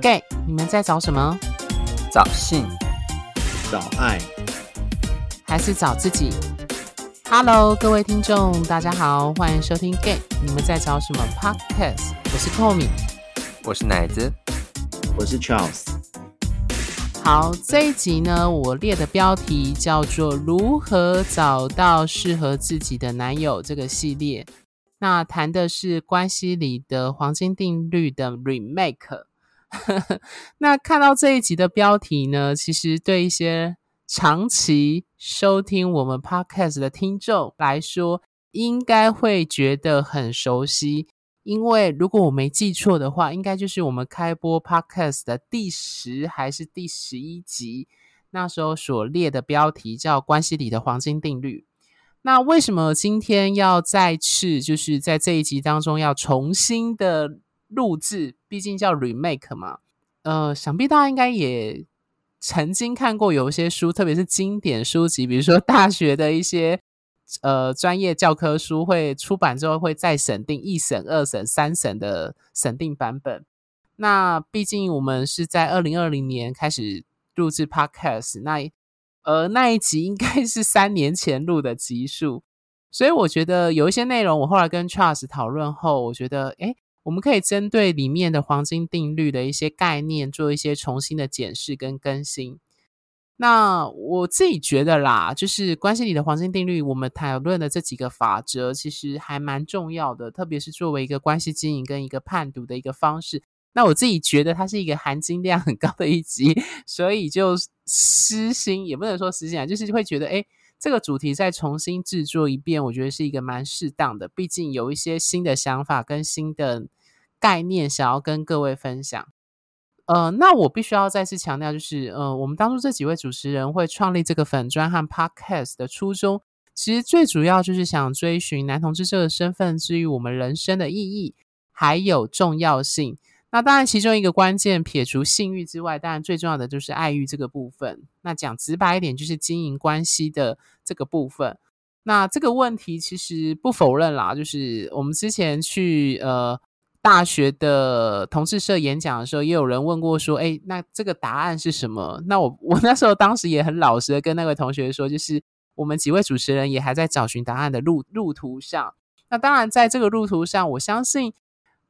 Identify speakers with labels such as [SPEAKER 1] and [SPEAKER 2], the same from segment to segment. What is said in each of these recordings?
[SPEAKER 1] Gay，你们在找什么？
[SPEAKER 2] 找性，
[SPEAKER 3] 找爱，
[SPEAKER 1] 还是找自己？Hello，各位听众，大家好，欢迎收听 Gay，你们在找什么 Podcast？我是 Tommy，
[SPEAKER 2] 我是奶子，
[SPEAKER 3] 我是 Charles。
[SPEAKER 1] 好，这一集呢，我列的标题叫做“如何找到适合自己的男友”这个系列。那谈的是关系里的黄金定律的 remake。那看到这一集的标题呢，其实对一些长期收听我们 podcast 的听众来说，应该会觉得很熟悉。因为如果我没记错的话，应该就是我们开播 podcast 的第十还是第十一集，那时候所列的标题叫“关系里的黄金定律”。那为什么今天要再次就是在这一集当中要重新的录制？毕竟叫 remake 嘛。呃，想必大家应该也曾经看过有一些书，特别是经典书籍，比如说大学的一些呃专业教科书，会出版之后会再审定一审、二审、三审的审定版本。那毕竟我们是在二零二零年开始录制 podcast，那。呃那一集应该是三年前录的集数，所以我觉得有一些内容，我后来跟 Charles 讨论后，我觉得，诶，我们可以针对里面的黄金定律的一些概念，做一些重新的检视跟更新。那我自己觉得啦，就是关系里的黄金定律，我们讨论的这几个法则，其实还蛮重要的，特别是作为一个关系经营跟一个判读的一个方式。那我自己觉得它是一个含金量很高的一集，所以就私心也不能说私心啊，就是会觉得，诶，这个主题再重新制作一遍，我觉得是一个蛮适当的。毕竟有一些新的想法跟新的概念想要跟各位分享。呃，那我必须要再次强调，就是呃，我们当初这几位主持人会创立这个粉专和 Podcast 的初衷，其实最主要就是想追寻男同志这个身份之于我们人生的意义，还有重要性。那当然，其中一个关键，撇除性欲之外，当然最重要的就是爱欲这个部分。那讲直白一点，就是经营关系的这个部分。那这个问题其实不否认啦，就是我们之前去呃大学的同事社演讲的时候，也有人问过说，诶，那这个答案是什么？那我 我那时候当时也很老实的跟那位同学说，就是我们几位主持人也还在找寻答案的路路途上。那当然，在这个路途上，我相信。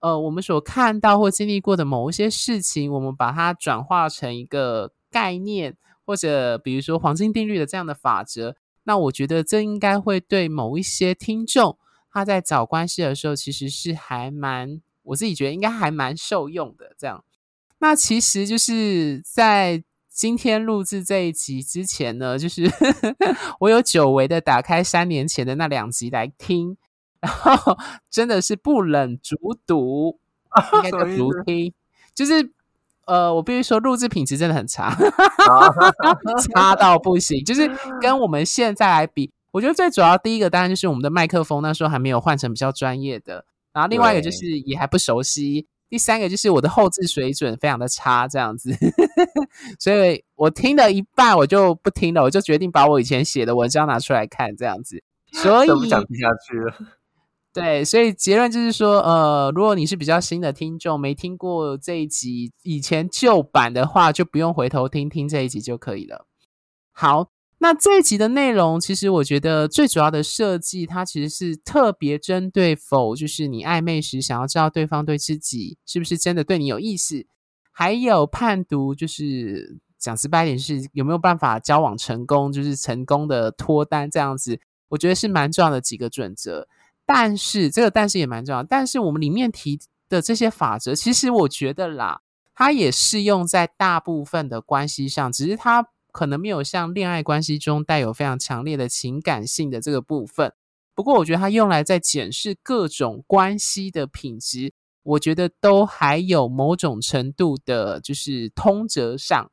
[SPEAKER 1] 呃，我们所看到或经历过的某一些事情，我们把它转化成一个概念，或者比如说黄金定律的这样的法则，那我觉得这应该会对某一些听众他在找关系的时候，其实是还蛮，我自己觉得应该还蛮受用的。这样，那其实就是在今天录制这一集之前呢，就是 我有久违的打开三年前的那两集来听。然后真的是不忍卒读，应该叫足听，就是呃，我必须说录制品质真的很差，差到不行。就是跟我们现在来比，我觉得最主要第一个当然就是我们的麦克风那时候还没有换成比较专业的，然后另外一个就是也还不熟悉，第三个就是我的后置水准非常的差，这样子，所以我听了一半我就不听了，我就决定把我以前写的文章拿出来看，这样子，所 以
[SPEAKER 2] 都不想听下去了。
[SPEAKER 1] 对，所以结论就是说，呃，如果你是比较新的听众，没听过这一集以前旧版的话，就不用回头听听这一集就可以了。好，那这一集的内容，其实我觉得最主要的设计，它其实是特别针对否，就是你暧昧时想要知道对方对自己是不是真的对你有意思，还有判读，就是讲直白点，是有没有办法交往成功，就是成功的脱单这样子，我觉得是蛮重要的几个准则。但是这个但是也蛮重要，但是我们里面提的这些法则，其实我觉得啦，它也适用在大部分的关系上，只是它可能没有像恋爱关系中带有非常强烈的情感性的这个部分。不过我觉得它用来在检视各种关系的品质，我觉得都还有某种程度的，就是通则上。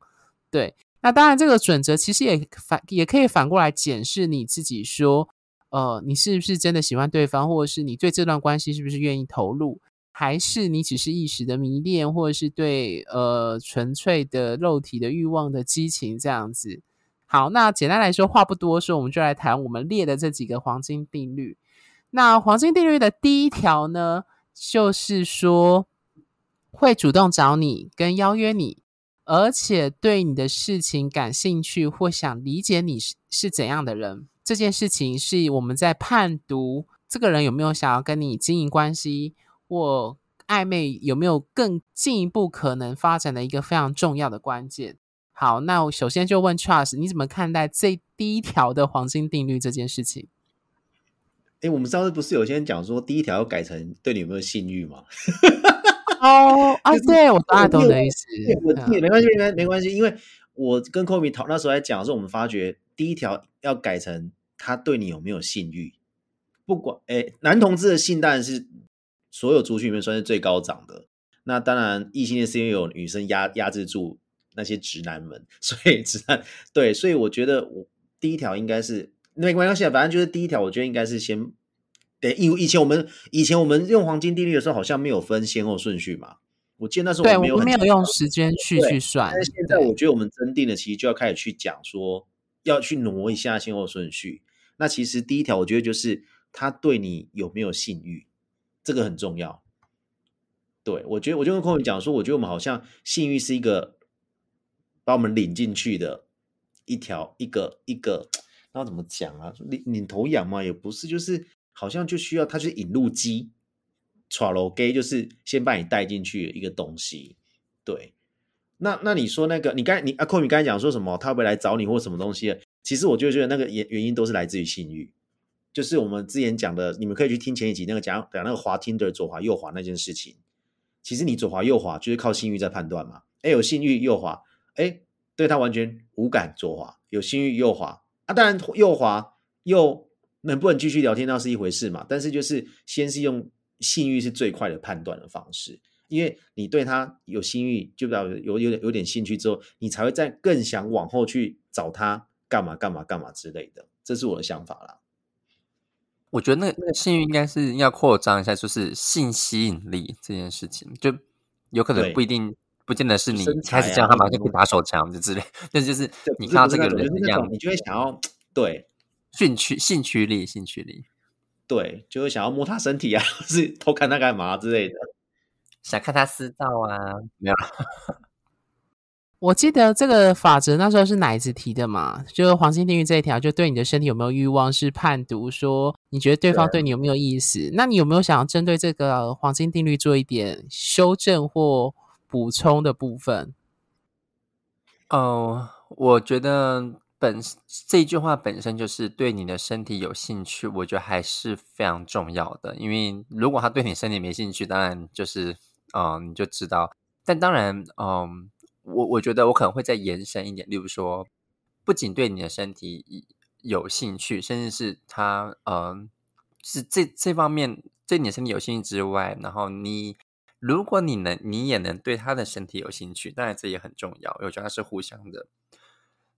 [SPEAKER 1] 对，那当然这个准则其实也反也可以反过来检视你自己说。呃，你是不是真的喜欢对方，或者是你对这段关系是不是愿意投入，还是你只是一时的迷恋，或者是对呃纯粹的肉体的欲望的激情这样子？好，那简单来说，话不多说，我们就来谈我们列的这几个黄金定律。那黄金定律的第一条呢，就是说，会主动找你跟邀约你，而且对你的事情感兴趣或想理解你是是怎样的人。这件事情是我们在判读这个人有没有想要跟你经营关系或暧昧，有没有更进一步可能发展的一个非常重要的关键。好，那我首先就问 Charles，你怎么看待这第一条的黄金定律这件事情？
[SPEAKER 3] 哎，我们上次不是有些人讲说第一条要改成对你有没有性欲吗？
[SPEAKER 1] 哦啊，对我大概懂的意思。
[SPEAKER 3] 我没关系，没没关系，因为我跟 Kobe 讨那时候来讲的时候，我们发觉第一条要改成他对你有没有性欲，不管哎，男同志的性当然是所有族群里面算是最高涨的。那当然，异性恋是因为有女生压压制住那些直男们，所以直男对，所以我觉得我第一条应该是没关系，反正就是第一条，我觉得应该是先。对，以以前我们以前我们用黄金定律的时候，好像没有分先后顺序嘛。我记得那时候我没有
[SPEAKER 1] 对，我没有用时间去去算。
[SPEAKER 3] 但是现在我觉得我们真定的其实就要开始去讲说，要去挪一下先后顺序。那其实第一条，我觉得就是他对你有没有性欲，这个很重要。对，我觉得我就跟空宇讲说，我觉得我们好像性欲是一个把我们领进去的一条一个一个，那怎么讲啊？领领头羊嘛，也不是，就是。好像就需要他去引路机，tralo gay 就是先把你带进去一个东西，对。那那你说那个，你刚你阿扣你刚才讲说什么？他会不会来找你或什么东西？其实我就觉得那个原原因都是来自于性欲，就是我们之前讲的，你们可以去听前一集那个讲讲那个滑 Tinder 左滑右滑那件事情。其实你左滑右滑就是靠性欲在判断嘛。哎，有性欲右滑，哎，对他完全无感左滑，有性欲右滑啊，当然右滑又。能不能继续聊天那是一回事嘛，但是就是先是用性欲是最快的判断的方式，因为你对他有性欲，就表示有有点有点兴趣之后，你才会再更想往后去找他干嘛干嘛干嘛之类的，这是我的想法啦。
[SPEAKER 2] 我觉得那那个性欲应该是要扩张一下，就是性吸引力这件事情，就有可能不一定，不见得是你开始这样，他马上就打手枪就之类，但就是你看到这个人这样，
[SPEAKER 3] 你就会想要 对。
[SPEAKER 2] 兴趣、兴趣力、兴趣力，
[SPEAKER 3] 对，就会想要摸他身体啊，或是偷看他干嘛之类的，
[SPEAKER 2] 想看他私照啊，没有。
[SPEAKER 1] 我记得这个法则那时候是奶子提的嘛，就是黄金定律这一条，就对你的身体有没有欲望是判读说，你觉得对方对你有没有意思？那你有没有想要针对这个黄金定律做一点修正或补充的部分？
[SPEAKER 2] 哦，我觉得。本这句话本身就是对你的身体有兴趣，我觉得还是非常重要的。因为如果他对你身体没兴趣，当然就是，嗯，你就知道。但当然，嗯，我我觉得我可能会再延伸一点，例如说，不仅对你的身体有兴趣，甚至是他，嗯，是这这方面对你的身体有兴趣之外，然后你如果你能，你也能对他的身体有兴趣，当然这也很重要。我觉得它是互相的。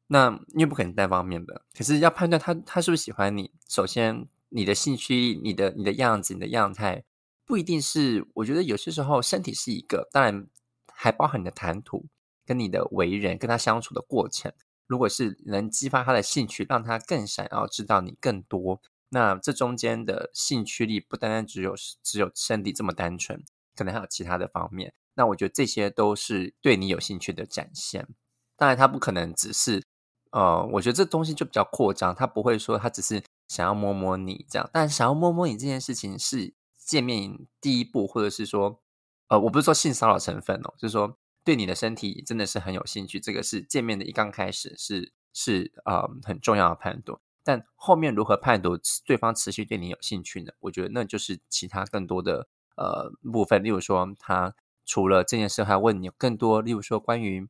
[SPEAKER 2] 那因为不可能单方面的，可是要判断他他是不是喜欢你，首先你的兴趣、你的你的样子、你的样态，不一定是。我觉得有些时候身体是一个，当然还包含你的谈吐、跟你的为人、跟他相处的过程。如果是能激发他的兴趣，让他更想要知道你更多，那这中间的兴趣力不单单只有只有身体这么单纯，可能还有其他的方面。那我觉得这些都是对你有兴趣的展现。当然，他不可能只是。呃，我觉得这东西就比较扩张，他不会说他只是想要摸摸你这样，但想要摸摸你这件事情是见面第一步，或者是说，呃，我不是说性骚扰成分哦，就是说对你的身体真的是很有兴趣，这个是见面的一刚开始是是呃很重要的判断，但后面如何判断对方持续对你有兴趣呢？我觉得那就是其他更多的呃部分，例如说他除了这件事还问你更多，例如说关于。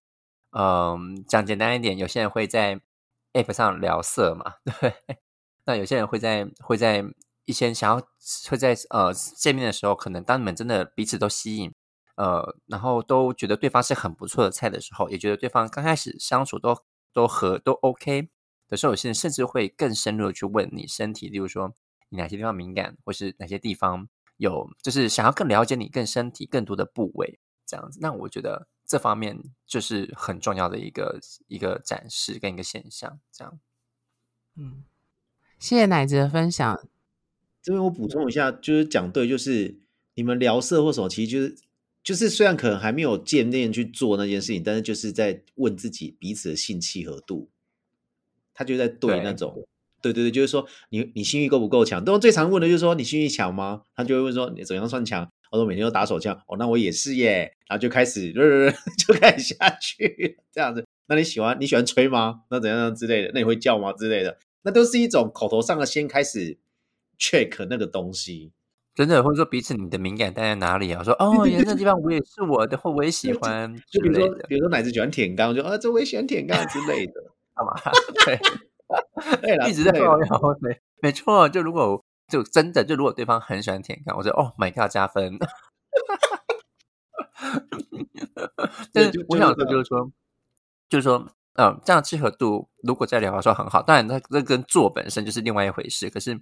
[SPEAKER 2] 嗯，讲简单一点，有些人会在 App 上聊色嘛，对。那有些人会在会在一些想要会在呃见面的时候，可能当你们真的彼此都吸引，呃，然后都觉得对方是很不错的菜的时候，也觉得对方刚开始相处都都和都 OK 的时候，有些人甚至会更深入的去问你身体，例如说你哪些地方敏感，或是哪些地方有，就是想要更了解你更身体更多的部位这样子。那我觉得。这方面就是很重要的一个一个展示跟一个现象，这样。
[SPEAKER 1] 嗯，谢谢奶子的分享。
[SPEAKER 3] 这边我补充一下，就是讲对，就是你们聊色或什么，其实就是就是虽然可能还没有见面去做那件事情，但是就是在问自己彼此的性契合度。他就在对那种，对对对，就是说你你性欲够不够强？都最常问的就是说你性欲强吗？他就会问说你怎样算强？我说每天都打手枪，哦，那我也是耶。然后就开始 就开始下去这样子。那你喜欢你喜欢吹吗？那怎样之类的？那你会叫吗？之类的？那都是一种口头上的先开始 check 那个东西。
[SPEAKER 2] 真的，或者说彼此你的敏感带在哪里啊？说哦，颜色地方我也是我的，或我也喜欢。
[SPEAKER 3] 就比如说，比如说奶子喜欢舔肛，就啊，这我也喜欢舔肛之类的，
[SPEAKER 2] 干嘛？对，对一直在抱怨。对，没错。就如果就真的就如果对方很喜欢舔肛，我说哦，My God，加分。但是我想说，就是说，就是说，嗯，这样契合度如果在聊的时候很好，当然，那这跟做本身就是另外一回事。可是，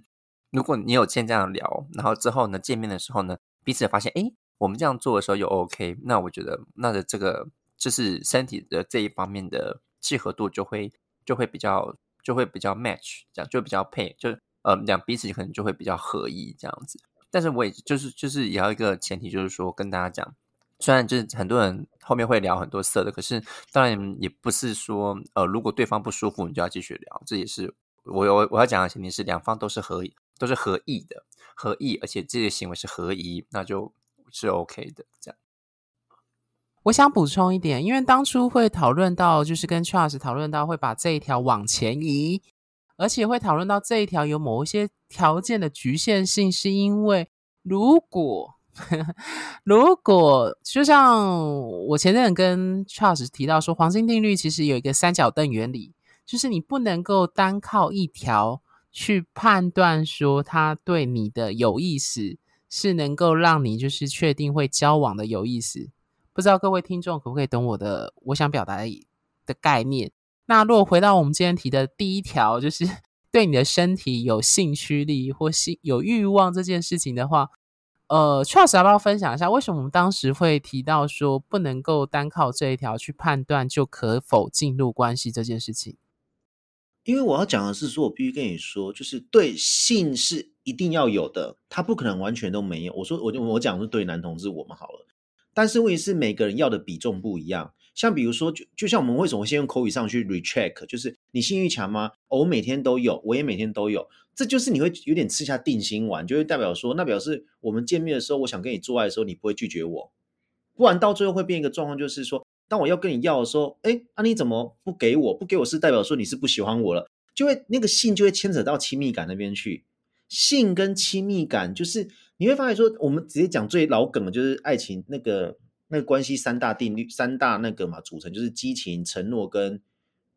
[SPEAKER 2] 如果你有先这样聊，然后之后呢，见面的时候呢，彼此发现，哎，我们这样做的时候有 OK，那我觉得，那的这个就是身体的这一方面的契合度就会就会比较就会比较 match，这样就比较配，就呃，两彼此可能就会比较合意这样子。但是，我也就是就是也要一个前提，就是说跟大家讲。虽然就是很多人后面会聊很多色的，可是当然也不是说，呃，如果对方不舒服，你就要继续聊。这也是我我我要讲的前提是两方都是合意，都是合意的，合意，而且这些行为是合宜，那就是 OK 的。这样。
[SPEAKER 1] 我想补充一点，因为当初会讨论到，就是跟 Charles 讨论到会把这一条往前移，而且会讨论到这一条有某一些条件的局限性，是因为如果。如果就像我前阵跟 Charles 提到说，黄金定律其实有一个三角凳原理，就是你不能够单靠一条去判断说他对你的有意思是能够让你就是确定会交往的有意思。不知道各位听众可不可以懂我的我想表达的的概念？那如果回到我们今天提的第一条，就是 对你的身体有性驱力或性有欲望这件事情的话。呃，Charles 要不要分享一下，为什么我们当时会提到说不能够单靠这一条去判断就可否进入关系这件事情？
[SPEAKER 3] 因为我要讲的是说，我必须跟你说，就是对性是一定要有的，他不可能完全都没有。我说，我就我讲是对男同志我们好了，但是问题是每个人要的比重不一样。像比如说，就就像我们为什么先用口语上去 recheck，就是你性欲强吗？哦，我每天都有，我也每天都有，这就是你会有点吃下定心丸，就会代表说，那表示我们见面的时候，我想跟你做爱的时候，你不会拒绝我，不然到最后会变一个状况，就是说，当我要跟你要的时候，哎，那你怎么不给我？不给我是代表说你是不喜欢我了，就会那个性就会牵扯到亲密感那边去，性跟亲密感就是你会发现说，我们直接讲最老梗的就是爱情那个。那个关系三大定律，三大那个嘛组成就是激情、承诺跟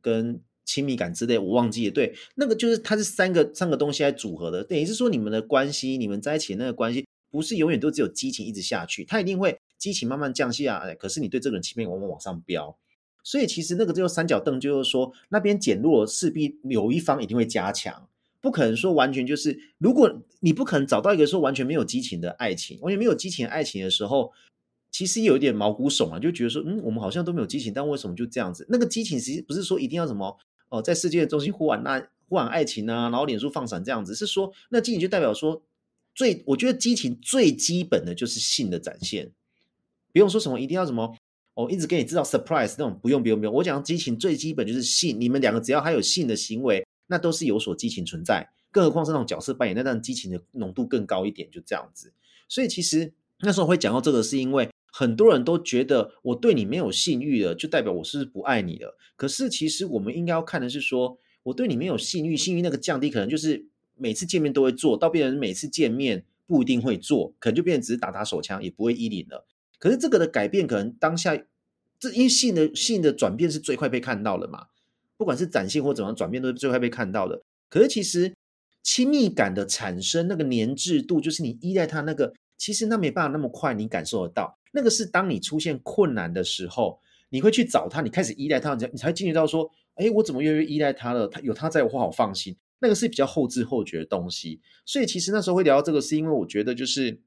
[SPEAKER 3] 跟亲密感之类，我忘记了。对，那个就是它是三个三个东西来组合的。等于是说，你们的关系，你们在一起那个关系，不是永远都只有激情一直下去，它一定会激情慢慢降下来。可是你对这个人亲密往往往上飙，所以其实那个就三角凳，就是说那边减弱，势必有一方一定会加强，不可能说完全就是，如果你不可能找到一个说完全没有激情的爱情，完全没有激情的爱情的时候。其实有一点毛骨悚啊，就觉得说，嗯，我们好像都没有激情，但为什么就这样子？那个激情其实不是说一定要什么哦，在世界的中心呼喊那呼喊爱情啊，然后脸书放闪这样子，是说那激情就代表说最，我觉得激情最基本的就是性的展现，不用说什么一定要什么哦，一直给你制造 surprise 那种，不用不用不用。我讲激情最基本就是性，你们两个只要还有性的行为，那都是有所激情存在，更何况是那种角色扮演，那让激情的浓度更高一点，就这样子。所以其实那时候会讲到这个，是因为。很多人都觉得我对你没有性欲了，就代表我是不是不爱你了。可是其实我们应该要看的是说，我对你没有性欲，性欲那个降低，可能就是每次见面都会做到，变成每次见面不一定会做，可能就变成只是打打手枪，也不会依领了。可是这个的改变，可能当下这因为性的性的转变是最快被看到的嘛，不管是展现或怎么样转变，都是最快被看到的。可是其实亲密感的产生，那个黏滞度，就是你依赖他那个，其实那没办法那么快你感受得到。那个是当你出现困难的时候，你会去找他，你开始依赖他，你才进入到说，哎，我怎么越来越依赖他了？他有他在我好放心。那个是比较后知后觉的东西。所以其实那时候会聊到这个，是因为我觉得就是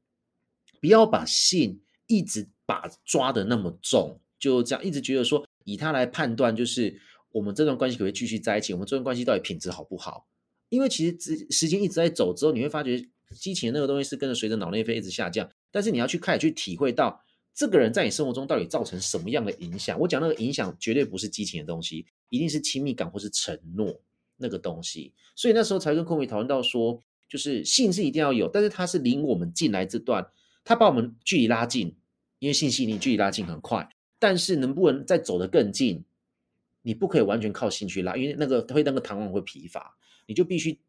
[SPEAKER 3] 不要把性一直把抓得那么重，就这样一直觉得说以他来判断，就是我们这段关系可不可以继续在一起，我们这段关系到底品质好不好？因为其实时间一直在走之后，你会发觉激情那个东西是跟着随着脑内啡一直下降，但是你要去开始去体会到。这个人在你生活中到底造成什么样的影响？我讲那个影响绝对不是激情的东西，一定是亲密感或是承诺那个东西。所以那时候才跟空梅讨论到说，就是性是一定要有，但是它是领我们进来这段，它把我们距离拉近，因为性吸引力距离拉近很快。但是能不能再走得更近？你不可以完全靠性去拉，因为那个会那个弹簧会疲乏，你就必须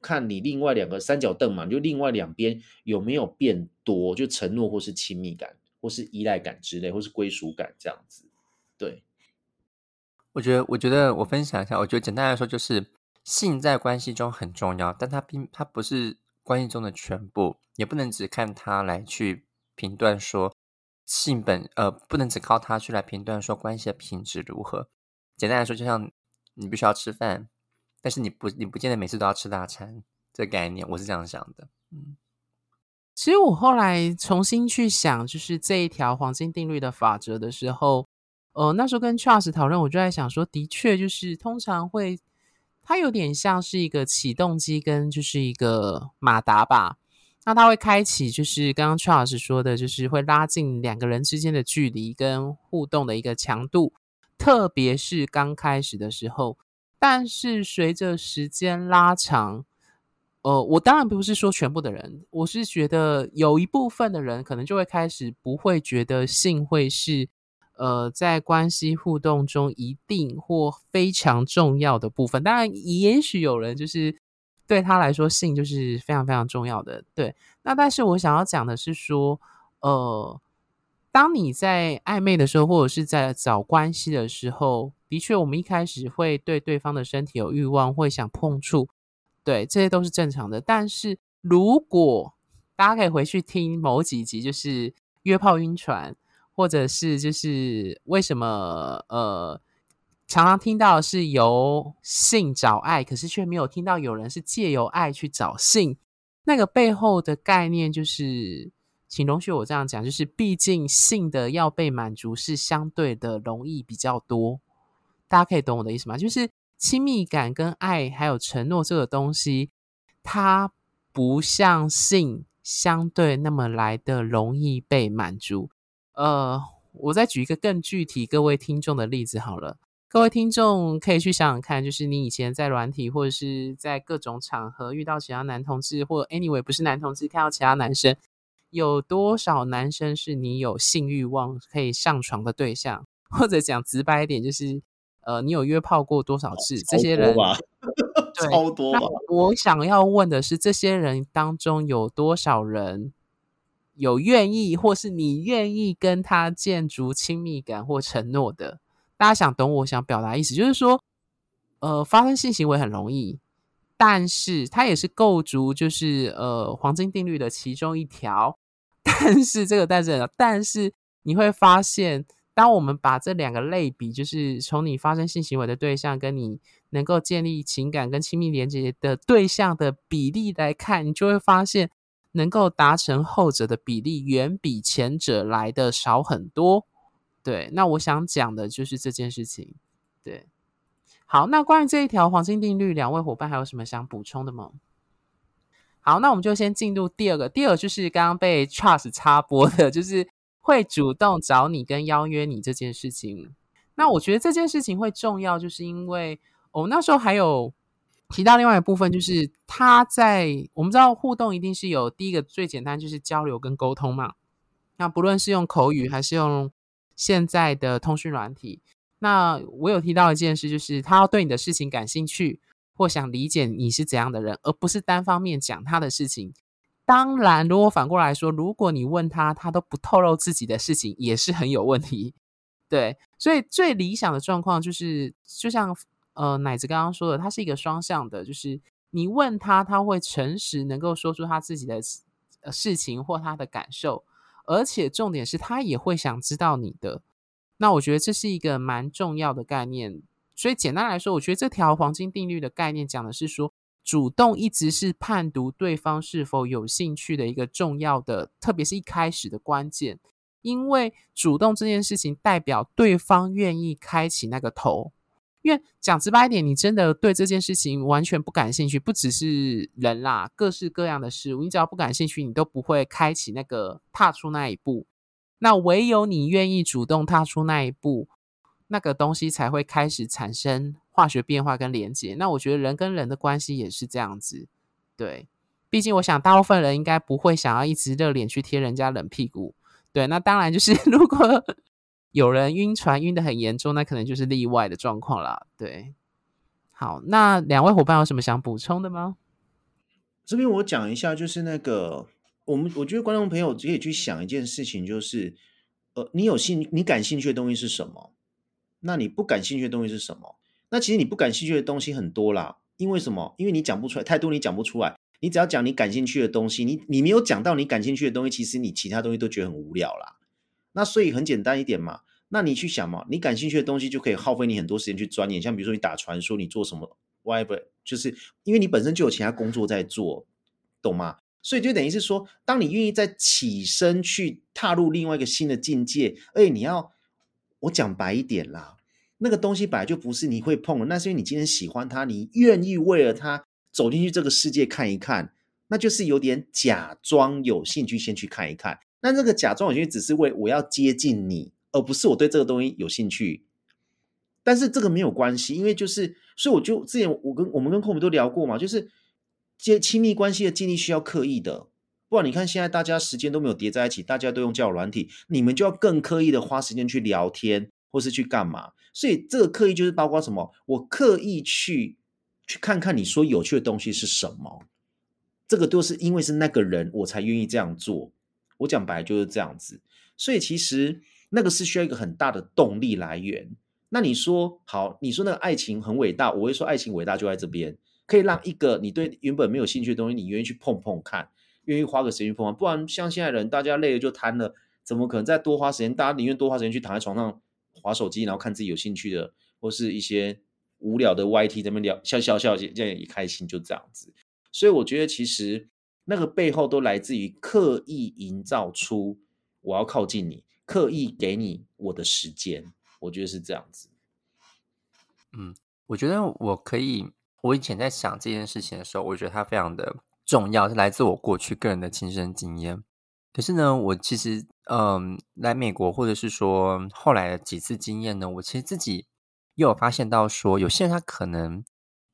[SPEAKER 3] 看你另外两个三角凳嘛，就另外两边有没有变多，就承诺或是亲密感。或是依赖感之类，或是归属感这样子，对。
[SPEAKER 2] 我觉得，我觉得我分享一下，我觉得简单来说就是性在关系中很重要，但它并它不是关系中的全部，也不能只看它来去评断说性本呃，不能只靠它去来评断说关系的品质如何。简单来说，就像你必须要吃饭，但是你不你不见得每次都要吃大餐，这个概念我是这样想的，嗯。
[SPEAKER 1] 其实我后来重新去想，就是这一条黄金定律的法则的时候，呃，那时候跟 Charles 讨论，我就在想说，的确就是通常会，它有点像是一个启动机跟就是一个马达吧。那它会开启，就是刚刚 Charles 说的，就是会拉近两个人之间的距离跟互动的一个强度，特别是刚开始的时候。但是随着时间拉长，呃，我当然不是说全部的人，我是觉得有一部分的人可能就会开始不会觉得性会是呃在关系互动中一定或非常重要的部分。当然，也许有人就是对他来说性就是非常非常重要的。对，那但是我想要讲的是说，呃，当你在暧昧的时候，或者是在找关系的时候，的确我们一开始会对对方的身体有欲望，会想碰触。对，这些都是正常的。但是如果大家可以回去听某几集，就是约炮晕船，或者是就是为什么呃常常听到是由性找爱，可是却没有听到有人是借由爱去找性。那个背后的概念就是，请容许我这样讲，就是毕竟性的要被满足是相对的容易比较多。大家可以懂我的意思吗？就是。亲密感跟爱还有承诺这个东西，它不像性相对那么来的容易被满足。呃，我再举一个更具体各位听众的例子好了，各位听众可以去想想看，就是你以前在软体或者是在各种场合遇到其他男同志，或 anyway 不是男同志，看到其他男生，有多少男生是你有性欲望可以上床的对象？或者讲直白一点，就是。呃，你有约炮过多少次？这些人
[SPEAKER 3] 对超多吧？
[SPEAKER 1] 我想要问的是，这些人当中有多少人有愿意，或是你愿意跟他建筑亲密感或承诺的？大家想懂我想表达意思，就是说，呃，发生性行为很容易，但是它也是构筑就是呃黄金定律的其中一条。但是这个但是，但是你会发现。当我们把这两个类比，就是从你发生性行为的对象跟你能够建立情感跟亲密连接的对象的比例来看，你就会发现，能够达成后者的比例远比前者来的少很多。对，那我想讲的就是这件事情。对，好，那关于这一条黄金定律，两位伙伴还有什么想补充的吗？好，那我们就先进入第二个，第二个就是刚刚被 Trust 插播的，就是。会主动找你跟邀约你这件事情，那我觉得这件事情会重要，就是因为我、哦、那时候还有提到另外一部分，就是他在我们知道互动一定是有第一个最简单就是交流跟沟通嘛。那不论是用口语还是用现在的通讯软体，那我有提到一件事，就是他要对你的事情感兴趣或想理解你是怎样的人，而不是单方面讲他的事情。当然，如果反过来说，如果你问他，他都不透露自己的事情，也是很有问题。对，所以最理想的状况就是，就像呃奶子刚刚说的，他是一个双向的，就是你问他，他会诚实，能够说出他自己的事情或他的感受，而且重点是他也会想知道你的。那我觉得这是一个蛮重要的概念。所以简单来说，我觉得这条黄金定律的概念讲的是说。主动一直是判读对方是否有兴趣的一个重要的，特别是一开始的关键，因为主动这件事情代表对方愿意开启那个头。因为讲直白一点，你真的对这件事情完全不感兴趣，不只是人啦，各式各样的事物，你只要不感兴趣，你都不会开启那个踏出那一步。那唯有你愿意主动踏出那一步，那个东西才会开始产生化学变化跟连接。那我觉得人跟人的关系也是这样子，对。毕竟我想大部分人应该不会想要一直热脸去贴人家冷屁股，对。那当然就是 如果有人晕船晕得很严重，那可能就是例外的状况啦，对。好，那两位伙伴有什么想补充的吗？
[SPEAKER 3] 这边我讲一下，就是那个我们我觉得观众朋友可以去想一件事情，就是呃，你有兴你感兴趣的东西是什么？那你不感兴趣的东西是什么？那其实你不感兴趣的东西很多啦，因为什么？因为你讲不出来，太多你讲不出来。你只要讲你感兴趣的东西，你你没有讲到你感兴趣的东西，其实你其他东西都觉得很无聊啦。那所以很简单一点嘛，那你去想嘛，你感兴趣的东西就可以耗费你很多时间去钻研。像比如说你打传说，你做什么 w h a t e r 就是因为你本身就有其他工作在做，懂吗？所以就等于是说，当你愿意再起身去踏入另外一个新的境界，哎你要我讲白一点啦，那个东西本来就不是你会碰的，那是因为你今天喜欢它，你愿意为了它。走进去这个世界看一看，那就是有点假装有兴趣，先去看一看。那这个假装有兴趣，只是为我要接近你，而不是我对这个东西有兴趣。但是这个没有关系，因为就是，所以我就之前我跟我们跟空明都聊过嘛，就是接亲密关系的建立需要刻意的，不然你看现在大家时间都没有叠在一起，大家都用交友软体，你们就要更刻意的花时间去聊天，或是去干嘛。所以这个刻意就是包括什么？我刻意去。去看看你说有趣的东西是什么，这个都是因为是那个人，我才愿意这样做。我讲白就是这样子，所以其实那个是需要一个很大的动力来源。那你说好，你说那个爱情很伟大，我会说爱情伟大就在这边，可以让一个你对原本没有兴趣的东西，你愿意去碰碰看，愿意花个时间碰碰。不然像现在人，大家累了就瘫了，怎么可能再多花时间？大家宁愿多花时间去躺在床上滑手机，然后看自己有兴趣的，或是一些。无聊的 YT 在那边聊笑笑笑，这样也开心，就这样子。所以我觉得其实那个背后都来自于刻意营造出我要靠近你，刻意给你我的时间。我觉得是这样子。
[SPEAKER 2] 嗯，我觉得我可以。我以前在想这件事情的时候，我觉得它非常的重要，是来自我过去个人的亲身经验。可是呢，我其实嗯，来美国或者是说后来的几次经验呢，我其实自己。又有发现到说，有些人他可能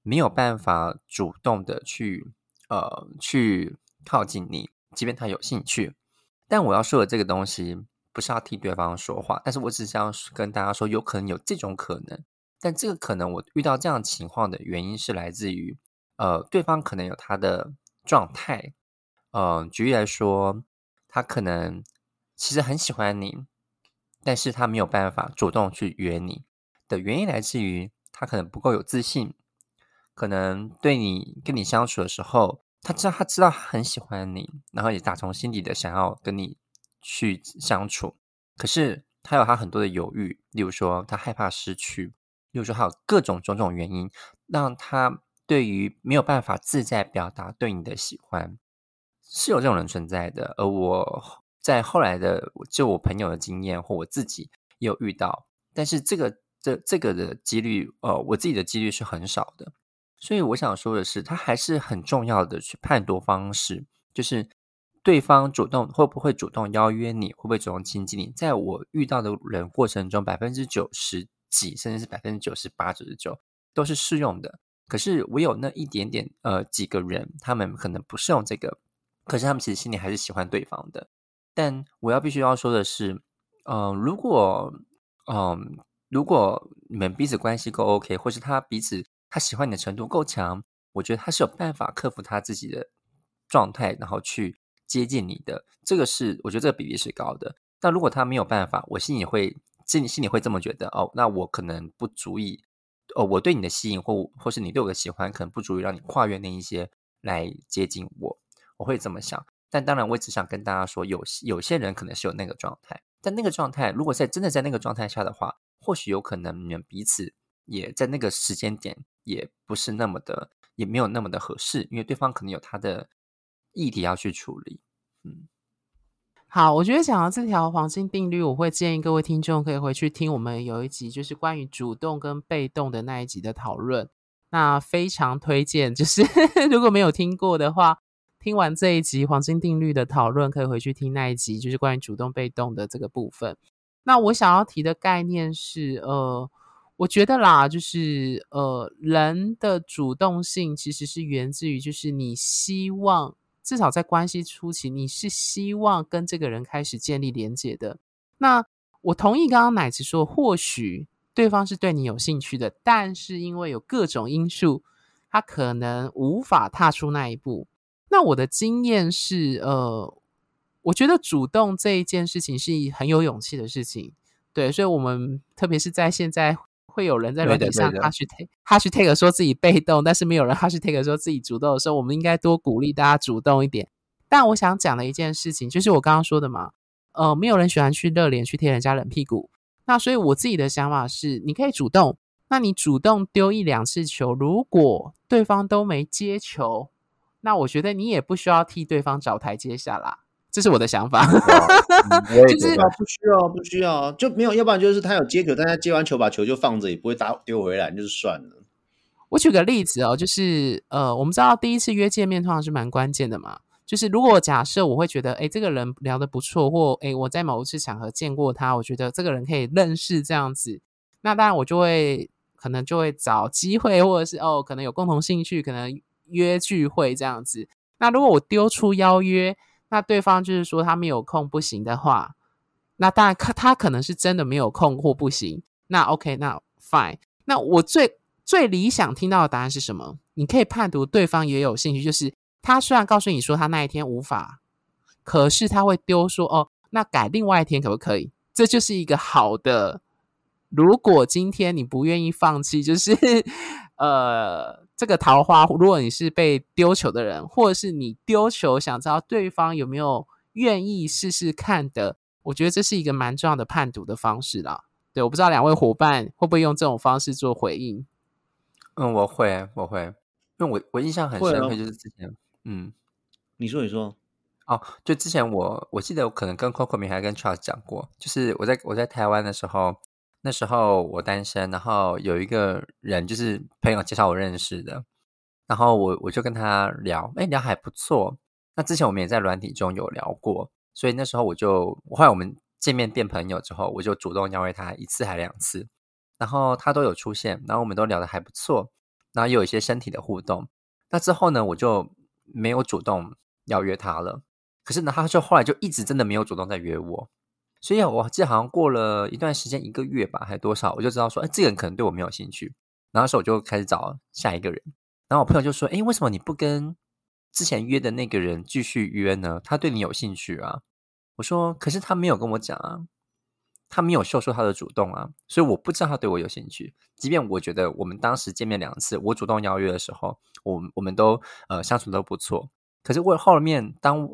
[SPEAKER 2] 没有办法主动的去呃去靠近你，即便他有兴趣。但我要说的这个东西，不是要替对方说话，但是我只想跟大家说，有可能有这种可能。但这个可能，我遇到这样情况的原因是来自于呃，对方可能有他的状态。呃，举例来说，他可能其实很喜欢你，但是他没有办法主动去约你。的原因来自于他可能不够有自信，可能对你跟你相处的时候，他知道他知道很喜欢你，然后也打从心底的想要跟你去相处，可是他有他很多的犹豫，例如说他害怕失去，例如说还有各种种种原因，让他对于没有办法自在表达对你的喜欢，是有这种人存在的。而我在后来的就我朋友的经验或我自己也有遇到，但是这个。这这个的几率，呃，我自己的几率是很少的，所以我想说的是，它还是很重要的去判读方式，就是对方主动会不会主动邀约你，会不会主动亲近你，在我遇到的人过程中，百分之九十几，甚至是百分之九十八、九十九都是适用的。可是我有那一点点，呃，几个人，他们可能不适用这个，可是他们其实心里还是喜欢对方的。但我要必须要说的是，嗯、如果，嗯、如果你们彼此关系够 OK，或是他彼此他喜欢你的程度够强，我觉得他是有办法克服他自己的状态，然后去接近你的。这个是我觉得这个比例是高的。但如果他没有办法，我心里会心里心里会这么觉得哦，那我可能不足以哦，我对你的吸引或或是你对我的喜欢，可能不足以让你跨越那一些来接近我。我会这么想。但当然，我只想跟大家说，有有些人可能是有那个状态，但那个状态如果在真的在那个状态下的话。或许有可能你们彼此也在那个时间点也不是那么的，也没有那么的合适，因为对方可能有他的议题要去处理。嗯，
[SPEAKER 1] 好，我觉得讲到这条黄金定律，我会建议各位听众可以回去听我们有一集就是关于主动跟被动的那一集的讨论。那非常推荐，就是 如果没有听过的话，听完这一集黄金定律的讨论，可以回去听那一集，就是关于主动被动的这个部分。那我想要提的概念是，呃，我觉得啦，就是呃，人的主动性其实是源自于，就是你希望至少在关系初期，你是希望跟这个人开始建立连结的。那我同意刚刚奶子说，或许对方是对你有兴趣的，但是因为有各种因素，他可能无法踏出那一步。那我的经验是，呃，我觉得主动这一件事情是很有勇气的事情，对，所以，我们特别是在现在会有人在软体上 hashtag hashtag 说自己被动，但是没有人 hashtag 说自己主动的时候，我们应该多鼓励大家主动一点。但我想讲的一件事情，就是我刚刚说的嘛，呃，没有人喜欢去热脸去贴人家冷屁股，那所以我自己的想法是，你可以主动，那你主动丢一两次球，如果对方都没接球。那我觉得你也不需要替对方找台阶下啦，这是我的想法。
[SPEAKER 3] 就是不需要，不需要，就没有，要不然就是他有接球，但他接完球把球就放着，也不会打丢回来，就是算了。
[SPEAKER 1] 我举个例子哦，就是呃，我们知道第一次约见面通常是蛮关键的嘛。就是如果假设我会觉得，哎，这个人聊得不错，或哎我在某一次场合见过他，我觉得这个人可以认识这样子，那当然我就会可能就会找机会，或者是哦，可能有共同兴趣，可能。约聚会这样子，那如果我丢出邀约，那对方就是说他没有空不行的话，那当然他他可能是真的没有空或不行。那 OK，那 fine。那我最最理想听到的答案是什么？你可以判读对方也有兴趣，就是他虽然告诉你说他那一天无法，可是他会丢说哦，那改另外一天可不可以？这就是一个好的。如果今天你不愿意放弃，就是 呃。这个桃花，如果你是被丢球的人，或者是你丢球想知道对方有没有愿意试试看的，我觉得这是一个蛮重要的判读的方式啦。对，我不知道两位伙伴会不会用这种方式做回应？
[SPEAKER 2] 嗯，我会，我会，因为我我印象很深刻，就是之前，哦、嗯，
[SPEAKER 3] 你说，你说，
[SPEAKER 2] 哦，就之前我我记得我可能跟 Coco 明还跟 Charles 讲过，就是我在我在台湾的时候。那时候我单身，然后有一个人就是朋友介绍我认识的，然后我我就跟他聊，哎，聊还不错。那之前我们也在软体中有聊过，所以那时候我就，后来我们见面变朋友之后，我就主动邀约他一次还两次，然后他都有出现，然后我们都聊得还不错，然后也有一些身体的互动。那之后呢，我就没有主动邀约他了，可是呢，他就后来就一直真的没有主动再约我。所以我记得好像过了一段时间，一个月吧，还多少，我就知道说，哎，这个人可能对我没有兴趣。然后时候我就开始找下一个人。然后我朋友就说，哎，为什么你不跟之前约的那个人继续约呢？他对你有兴趣啊。我说，可是他没有跟我讲啊，他没有秀出他的主动啊，所以我不知道他对我有兴趣。即便我觉得我们当时见面两次，我主动邀约的时候，我我们都呃相处都不错。可是为后面当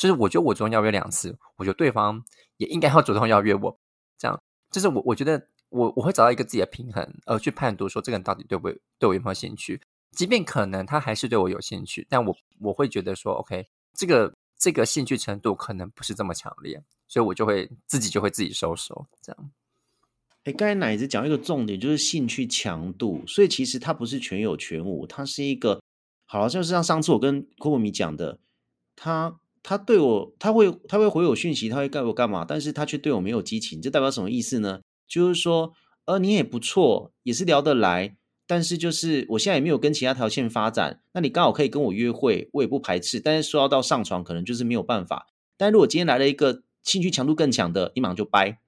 [SPEAKER 2] 就是我觉得我主动邀约两次，我觉得对方。也应该要主动邀约我，这样就是我我觉得我我会找到一个自己的平衡，而去判断说这个人到底对不对我有没有兴趣。即便可能他还是对我有兴趣，但我我会觉得说，OK，这个这个兴趣程度可能不是这么强烈，所以我就会自己就会自己收手。这样。
[SPEAKER 3] 哎，刚才奶子讲一个重点，就是兴趣强度，所以其实它不是全有全无，它是一个好，就是像上次我跟库布米讲的，他。他对我，他会，他会回我讯息，他会干我干嘛？但是他却对我没有激情，这代表什么意思呢？就是说，呃，你也不错，也是聊得来，但是就是我现在也没有跟其他条线发展，那你刚好可以跟我约会，我也不排斥。但是说要到上床，可能就是没有办法。但如果今天来了一个兴趣强度更强的，你马上就掰，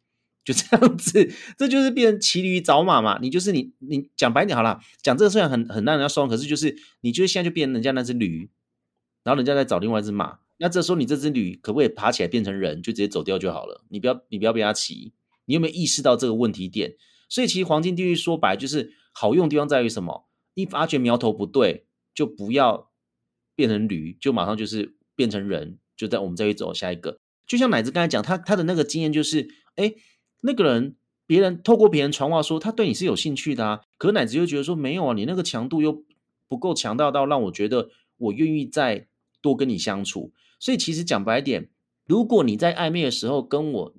[SPEAKER 3] 就这样子，这就是变成骑驴找马嘛。你就是你，你讲白点好了，讲这个虽然很很让人家爽，可是就是你就是现在就变成人家那只驴，然后人家在找另外一只马。那这时候你这只驴可不可以爬起来变成人，就直接走掉就好了？你不要，你不要被它骑。你有没有意识到这个问题点？所以其实黄金定律说白就是好用的地方在于什么？一发觉苗头不对，就不要变成驴，就马上就是变成人，就在我们再去走下一个。就像奶子刚才讲，他他的那个经验就是，哎，那个人别人透过别人传话说他对你是有兴趣的啊，可是奶子又觉得说没有啊，你那个强度又不够强大到让我觉得我愿意再多跟你相处。所以其实讲白点，如果你在暧昧的时候跟我，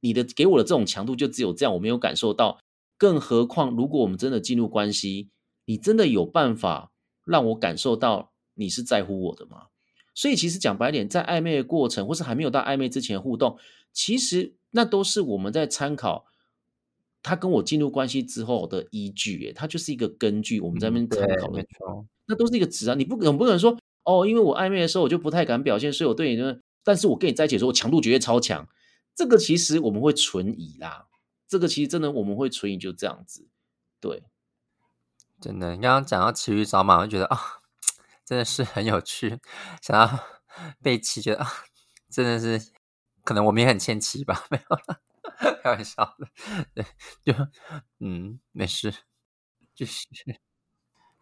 [SPEAKER 3] 你的给我的这种强度就只有这样，我没有感受到。更何况，如果我们真的进入关系，你真的有办法让我感受到你是在乎我的吗？所以其实讲白点，在暧昧的过程，或是还没有到暧昧之前的互动，其实那都是我们在参考他跟我进入关系之后的依据，哎，它就是一个根据，我们在那边参考的，那都是一个值啊。你不可能不可能说哦，因为我暧昧的时候我就不太敢表现，所以我对你呢，但是我跟你在一起的时候，我强度绝对超强。这个其实我们会存疑啦，这个其实真的我们会存疑，就这样子，对，
[SPEAKER 2] 真的。你刚刚讲到骑驴找马，我就觉得啊。真的是很有趣，想要 被骑，觉得啊，真的是可能我们也很欠骑吧，没有了，开玩笑的，对，就嗯，没事，就是。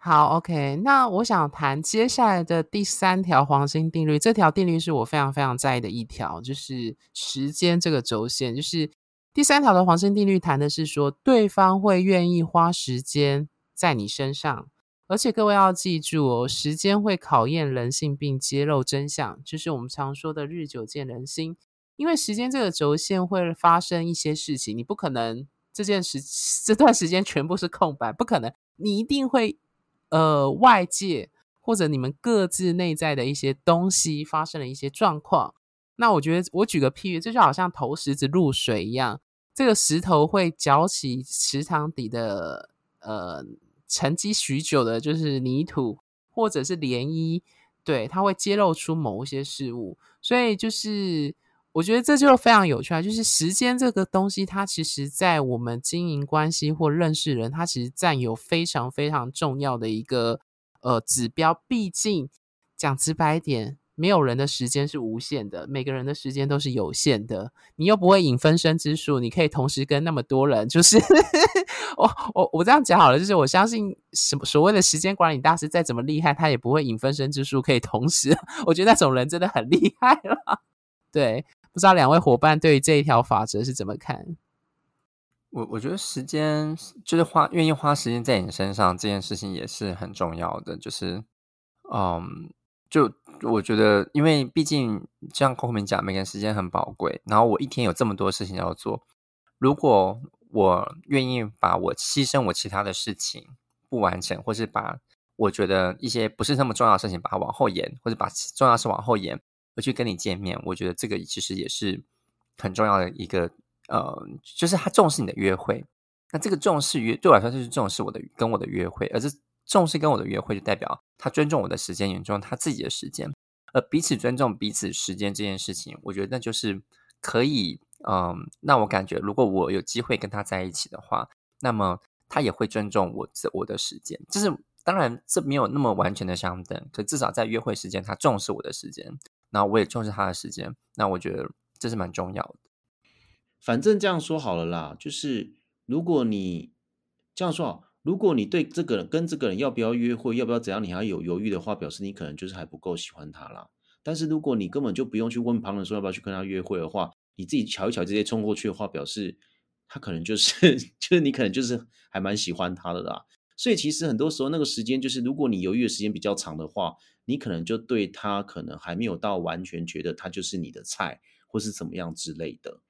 [SPEAKER 1] 好，OK，那我想谈接下来的第三条黄金定律，这条定律是我非常非常在意的一条，就是时间这个轴线，就是第三条的黄金定律谈的是说，对方会愿意花时间在你身上。而且各位要记住哦，时间会考验人性并揭露真相，就是我们常说的“日久见人心”。因为时间这个轴线会发生一些事情，你不可能这件事这段时间全部是空白，不可能，你一定会呃外界或者你们各自内在的一些东西发生了一些状况。那我觉得我举个譬喻，这就好像投石子入水一样，这个石头会搅起池塘底的呃。沉积许久的，就是泥土或者是涟漪，对，它会揭露出某一些事物，所以就是我觉得这就非常有趣啊！就是时间这个东西，它其实在我们经营关系或认识人，它其实占有非常非常重要的一个呃指标。毕竟讲直白点。没有人的时间是无限的，每个人的时间都是有限的。你又不会引分身之术，你可以同时跟那么多人。就是 我我我这样讲好了，就是我相信什么所谓的时间管理大师再怎么厉害，他也不会引分身之术可以同时。我觉得那种人真的很厉害了。对，不知道两位伙伴对于这一条法则是怎么看？
[SPEAKER 2] 我我觉得时间就是花愿意花时间在你身上这件事情也是很重要的。就是嗯，就。我觉得，因为毕竟像后面讲，每个人时间很宝贵。然后我一天有这么多事情要做，如果我愿意把我牺牲我其他的事情不完成，或是把我觉得一些不是那么重要的事情把它往后延，或者把重要的事往后延，而去跟你见面，我觉得这个其实也是很重要的一个呃，就是他重视你的约会。那这个重视约对我来说就是重视我的跟我的约会，而这。重视跟我的约会，就代表他尊重我的时间，也尊重他自己的时间。而彼此尊重彼此时间这件事情，我觉得那就是可以，嗯，那我感觉如果我有机会跟他在一起的话，那么他也会尊重我这我的时间。就是当然这没有那么完全的相等，可至少在约会时间，他重视我的时间，那我也重视他的时间。那我觉得这是蛮重要的。
[SPEAKER 3] 反正这样说好了啦，就是如果你这样说好。如果你对这个人跟这个人要不要约会，要不要怎样，你还有犹豫的话，表示你可能就是还不够喜欢他啦。但是如果你根本就不用去问旁人说要不要去跟他约会的话，你自己瞧一瞧，直接冲过去的话，表示他可能就是 就是你可能就是还蛮喜欢他的啦。所以其实很多时候那个时间就是，如果你犹豫的时间比较长的话，你可能就对他可能还没有到完全觉得他就是你的菜，或是怎么样之类的。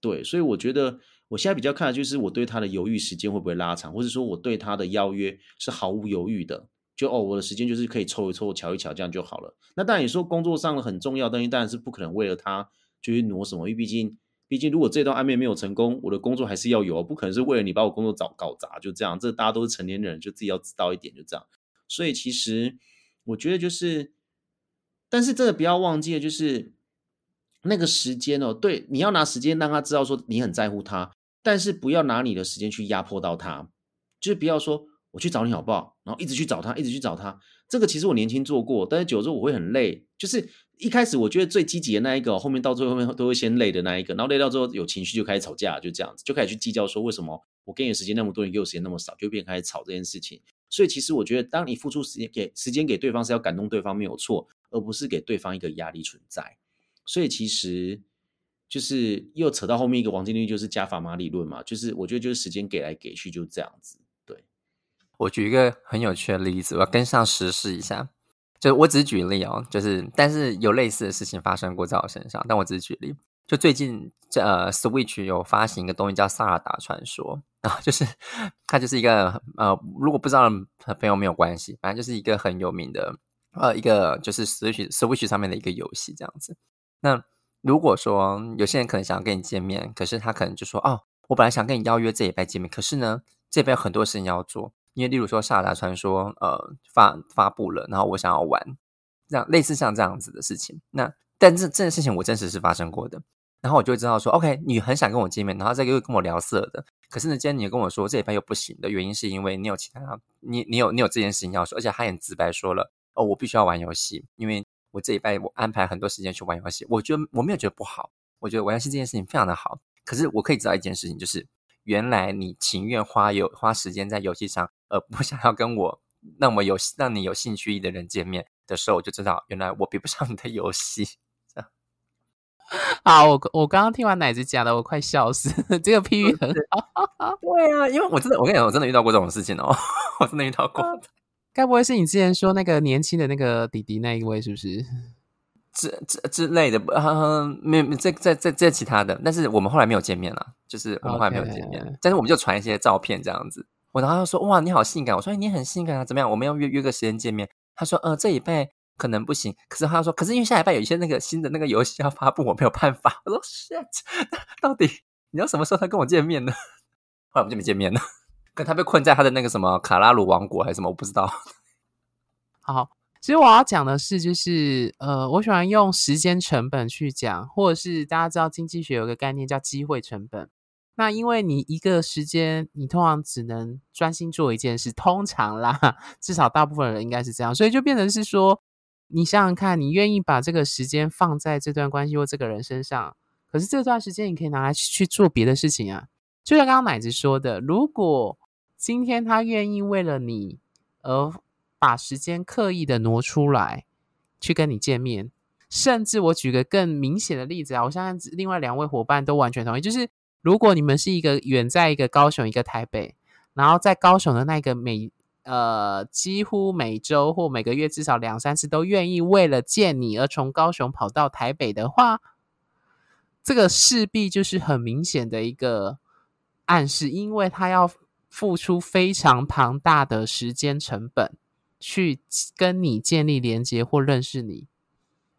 [SPEAKER 3] 对，所以我觉得。我现在比较看的就是我对他的犹豫时间会不会拉长，或者说我对他的邀约是毫无犹豫的，就哦，我的时间就是可以凑一凑、瞧一瞧，这样就好了。那当然你说工作上的很重要的东西，当然是不可能为了他就去挪什么，因为毕竟，毕竟如果这段暧昧没有成功，我的工作还是要有，不可能是为了你把我工作找搞砸，就这样。这大家都是成年人，就自己要知道一点，就这样。所以其实我觉得就是，但是真的不要忘记了，就是那个时间哦，对，你要拿时间让他知道说你很在乎他。但是不要拿你的时间去压迫到他，就是不要说我去找你好不好，然后一直去找他，一直去找他。这个其实我年轻做过，但是久了之后我会很累。就是一开始我觉得最积极的那一个，后面到最后面都会先累的那一个，然后累到之后有情绪就开始吵架，就这样子，就开始去计较说为什么我给你时间那么多，你给我时间那么少，就变开始吵这件事情。所以其实我觉得，当你付出时间给时间给对方是要感动对方没有错，而不是给对方一个压力存在。所以其实。就是又扯到后面一个黄金律，就是加法码理论嘛。就是我觉得就是时间给来给去就这样子。对，
[SPEAKER 2] 我举一个很有趣的例子，我要跟上时事一下。就我只是举例哦，就是但是有类似的事情发生过在我身上，但我只是举例。就最近这呃，Switch 有发行一个东西叫《萨尔达传说》啊，就是它就是一个呃，如果不知道的朋友没有关系，反正就是一个很有名的呃一个就是 Switch Switch 上面的一个游戏这样子。那如果说有些人可能想要跟你见面，可是他可能就说哦，我本来想跟你邀约这礼拜见面，可是呢这边有很多事情要做，因为例如说《萨尔达传说》呃发发布了，然后我想要玩，这样类似像这样子的事情。那但这这件事情我真实是发生过的。然后我就会知道说，OK，你很想跟我见面，然后再又跟我聊色的。可是呢，今天你又跟我说这礼拜又不行的原因，是因为你有其他，你你有你有这件事情要说，而且他很直白说了，哦，我必须要玩游戏，因为我这礼拜我安排很多时间去玩游戏。我觉得我没有觉得不好，我觉得玩游戏这件事情非常的好。可是我可以知道一件事情，就是原来你情愿花有花时间在游戏上，而不 想要跟我那么有让你有兴趣的人见面的时候，我就知道原来我比不上你的游戏。
[SPEAKER 1] 好，我我刚刚听完奶子讲的，我快笑死。这个譬喻很好。
[SPEAKER 2] 对啊，因为我真的，我跟你讲，我真的遇到过这种事情哦，我真的遇到过。
[SPEAKER 1] 该不会是你之前说那个年轻的那个弟弟那一位，是不是？
[SPEAKER 2] 之之之类的，嗯，没有，这这这这其他的，但是我们后来没有见面了，就是我们后来没有见面，Okay. 但是我们就传一些照片这样子。我然后他说，哇，你好性感，我说你很性感啊，怎么样？我们要约约个时间见面。他说，呃，这礼拜。可能不行，可是他说，可是因为下礼拜有一些那个新的那个游戏要发布，我没有办法。我说 shit，到底你要什么时候才跟我见面呢？后来我们就没见面了，跟他被困在他的那个什么卡拉鲁王国还是什么，我不知道。
[SPEAKER 1] 好，其实我要讲的是，就是呃，我喜欢用时间成本去讲，或者是大家知道经济学有个概念叫机会成本。那因为你一个时间，你通常只能专心做一件事，通常啦，至少大部分人应该是这样，所以就变成是说。你想想看，你愿意把这个时间放在这段关系或这个人身上，可是这段时间你可以拿来去做别的事情啊。就像刚刚奶子说的，如果今天他愿意为了你而把时间刻意的挪出来去跟你见面，甚至我举个更明显的例子啊，我相信另外两位伙伴都完全同意，就是如果你们是一个远在一个高雄一个台北，然后在高雄的那个每。呃，几乎每周或每个月至少两三次都愿意为了见你而从高雄跑到台北的话，这个势必就是很明显的一个暗示，因为他要付出非常庞大的时间成本去跟你建立连接或认识你，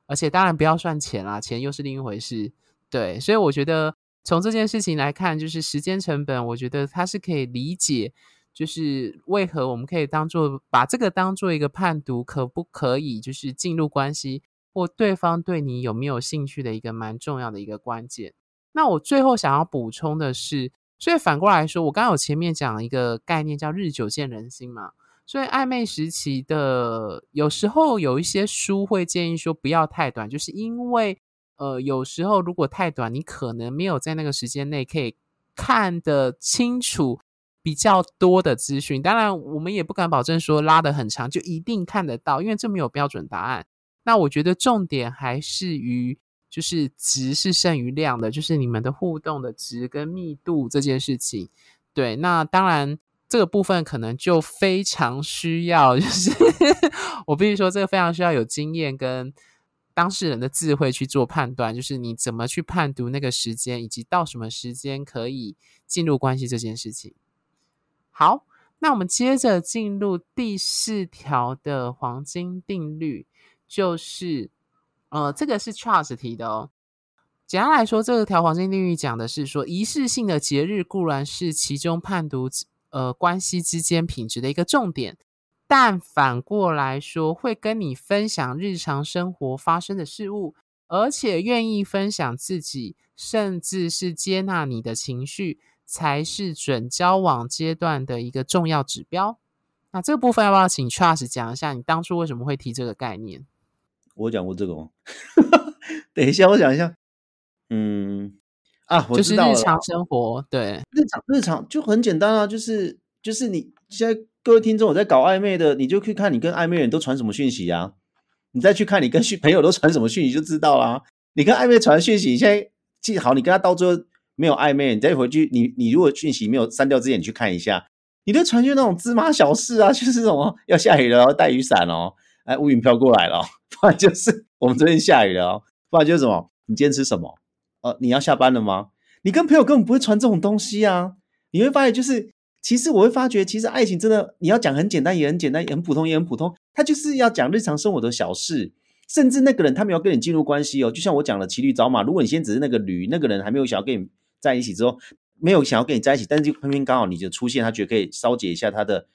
[SPEAKER 1] 而且当然不要算钱啦，钱又是另一回事。对，所以我觉得从这件事情来看，就是时间成本，我觉得它是可以理解。就是为何我们可以当做把这个当做一个判读，可不可以就是进入关系，或对方对你有没有兴趣的一个蛮重要的一个关键。那我最后想要补充的是，所以反过来说，我刚刚有前面讲一个概念叫日久见人心嘛，所以暧昧时期的有时候有一些书会建议说不要太短，就是因为呃有时候如果太短，你可能没有在那个时间内可以看得清楚。比较多的资讯，当然我们也不敢保证说拉得很长就一定看得到，因为这没有标准答案。那我觉得重点还是于就是值是胜于量的，就是你们的互动的值跟密度这件事情。对，那当然这个部分可能就非常需要，就是 我必须说这个非常需要有经验跟当事人的智慧去做判断，就是你怎么去判读那个时间，以及到什么时间可以进入关系这件事情。好，那我们接着进入第四条的黄金定律，就是，呃，这个是 Charles 提的哦。简单来说，这个条黄金定律讲的是说，仪式性的节日固然是其中判读呃关系之间品质的一个重点，但反过来说，会跟你分享日常生活发生的事物，而且愿意分享自己，甚至是接纳你的情绪。才是准交往阶段的一个重要指标。那这个部分要不要请 Charles 讲一下？你当初为什么会提这个概念？
[SPEAKER 3] 我讲过这个吗？等一下，我讲一下。嗯，啊，我知道了，
[SPEAKER 1] 就是日常生活，对，
[SPEAKER 3] 日常日常就很简单啊，就是就是你现在各位听众我在搞暧昧的，你就去看你跟暧昧人都传什么讯息啊，你再去看你跟 朋友都传什么讯息，就知道啦。你跟暧昧传讯息，你现在记好，你跟他到最后。没有暧昧，你再回去，你你如果讯息没有删掉之前，你去看一下，你的传讯那种芝麻小事啊，就是什么要下雨了，要带雨伞哦，哎，乌云飘过来了，不然就是我们这边下雨了哦，不然就是什么，你今天吃什么？呃，你要下班了吗？你跟朋友根本不会传这种东西啊，你会发现就是，其实我会发觉，其实爱情真的，你要讲很简单，也很简单，也很普通，也很普通，他就是要讲日常生活的小事，甚至那个人他没有跟你进入关系哦。就像我讲的骑驴找马，如果你先只是那个驴，那个人还没有想要跟你在一起之后，没有想要跟你在一起，但是就偏偏刚好你就出现，他觉得可以消解一下他的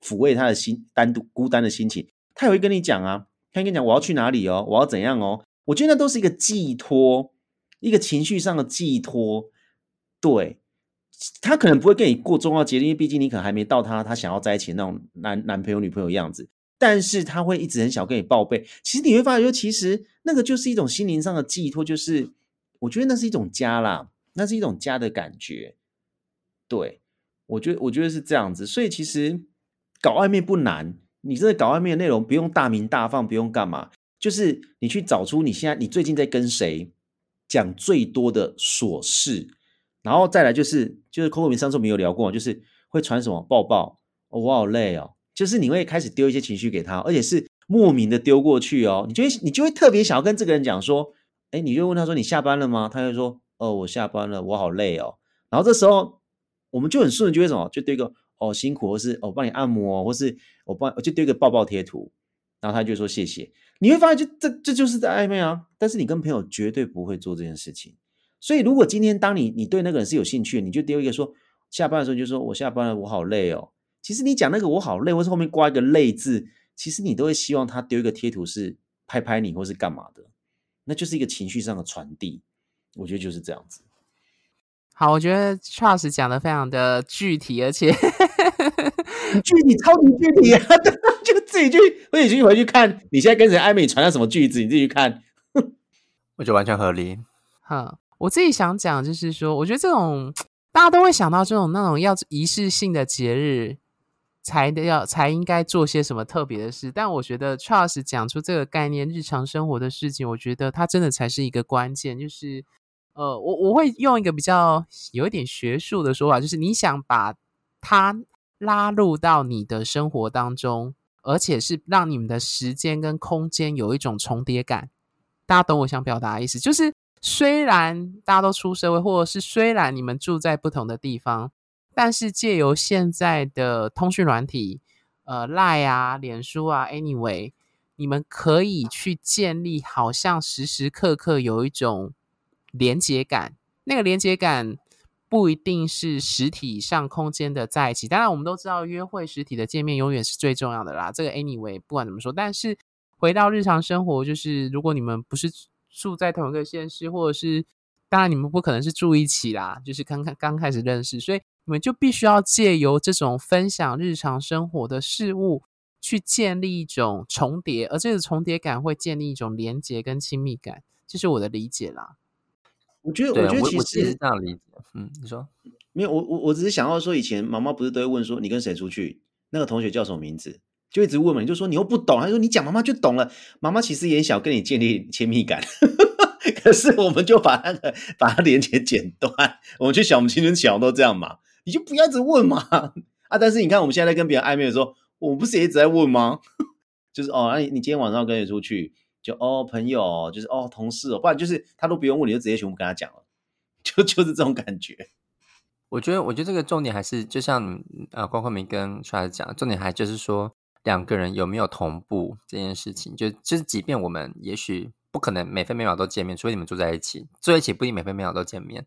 [SPEAKER 3] 抚慰他的心单独孤单的心情，他也会跟你讲啊，他跟你讲我要去哪里哦，我要怎样哦。我觉得那都是一个寄托，一个情绪上的寄托。对，他可能不会跟你过重要节，因为毕竟你可能还没到他他想要在一起那种男男朋友女朋友样子。但是他会一直很想跟你报备。其实你会发现，说其实那个就是一种心灵上的寄托，就是我觉得那是一种家啦，那是一种家的感觉。对，我觉得我觉得是这样子。所以其实搞暧昧不难，你这个搞暧昧的内容不用大鸣大放，不用干嘛。就是你去找出你现在你最近在跟谁讲最多的琐事，然后再来就是就是 Coco 上次没有聊过，就是会传什么抱抱，我好累哦，就是你会开始丢一些情绪给他，而且是莫名的丢过去哦，你就会你就会特别想要跟这个人讲说，哎，你就问他说你下班了吗？他就说哦，我下班了，我好累哦，然后这时候我们就很顺就会什么，就丢一个哦辛苦，或是我帮你按摩，或是我帮我就丢一个抱抱贴图，然后他就说谢谢。你会发现就，这这就是在暧昧啊！但是你跟朋友绝对不会做这件事情。所以，如果今天当你你对那个人是有兴趣，你就丢一个说下班的时候，就说我下班了，我好累哦。其实你讲那个我好累，或是后面挂一个累字，其实你都会希望他丢一个贴图是拍拍你，或是干嘛的，那就是一个情绪上的传递。我觉得就是这样子。
[SPEAKER 1] 好，我觉得 Charles 讲的非常的具体，而且
[SPEAKER 3] 具体超级具体 啊！就自己去，自己去回去看，你现在跟谁暧昧，你传了什么句子，你自己去看，
[SPEAKER 2] 我觉得完全合理。
[SPEAKER 1] 哈，我自己想讲就是说，我觉得这种大家都会想到这种那种要仪式性的节日才的要才应该做些什么特别的事，但我觉得 Charles 讲出这个概念，日常生活的事情，我觉得它真的才是一个关键，就是。呃，我我会用一个比较有一点学术的说法，就是你想把它拉入到你的生活当中，而且是让你们的时间跟空间有一种重叠感。大家懂我想表达的意思？就是虽然大家都出社会，或者是虽然你们住在不同的地方，但是借由现在的通讯软体，呃，Line 啊、脸书啊，Anyway，你们可以去建立，好像时时刻刻有一种。连接感，那个连接感不一定是实体上空间的在一起。当然，我们都知道约会实体的见面永远是最重要的啦。这个 anyway 不管怎么说，但是回到日常生活，就是如果你们不是住在同一个县市，或者是当然你们不可能是住一起啦，就是刚刚刚开始认识，所以你们就必须要借由这种分享日常生活的事物，去建立一种重叠，而这个重叠感会建立一种连接跟亲密感，这是我的理解啦。
[SPEAKER 3] 我觉得，我觉得其实
[SPEAKER 2] 是这样理解。嗯，你说
[SPEAKER 3] 没有？我我我只是想要说，以前妈妈不是都会问说，你跟谁出去？那个同学叫什么名字？就一直问嘛。你就说你又不懂，他说你讲妈妈就懂了。妈妈其实也想跟你建立亲密感，可是我们就把那个把它连接剪断。我们去想，我们青春期都这样嘛，你就不要一直问嘛。啊，但是你看我们现在在跟别人暧昧的时候，我们不是也一直在问吗？就是哦，那你你今天晚上要跟谁出去？就哦，朋友，就是哦，同事哦，不然就是他都不用问，你就直接全部跟他讲了，就就是这种感觉。
[SPEAKER 2] 我觉得，我觉得这个重点还是就像呃，关慧明跟出来讲，重点还就是说两个人有没有同步这件事情。就就是，即便我们也许不可能每分每秒都见面，除非你们住在一起，住在一起不一定每分每秒都见面。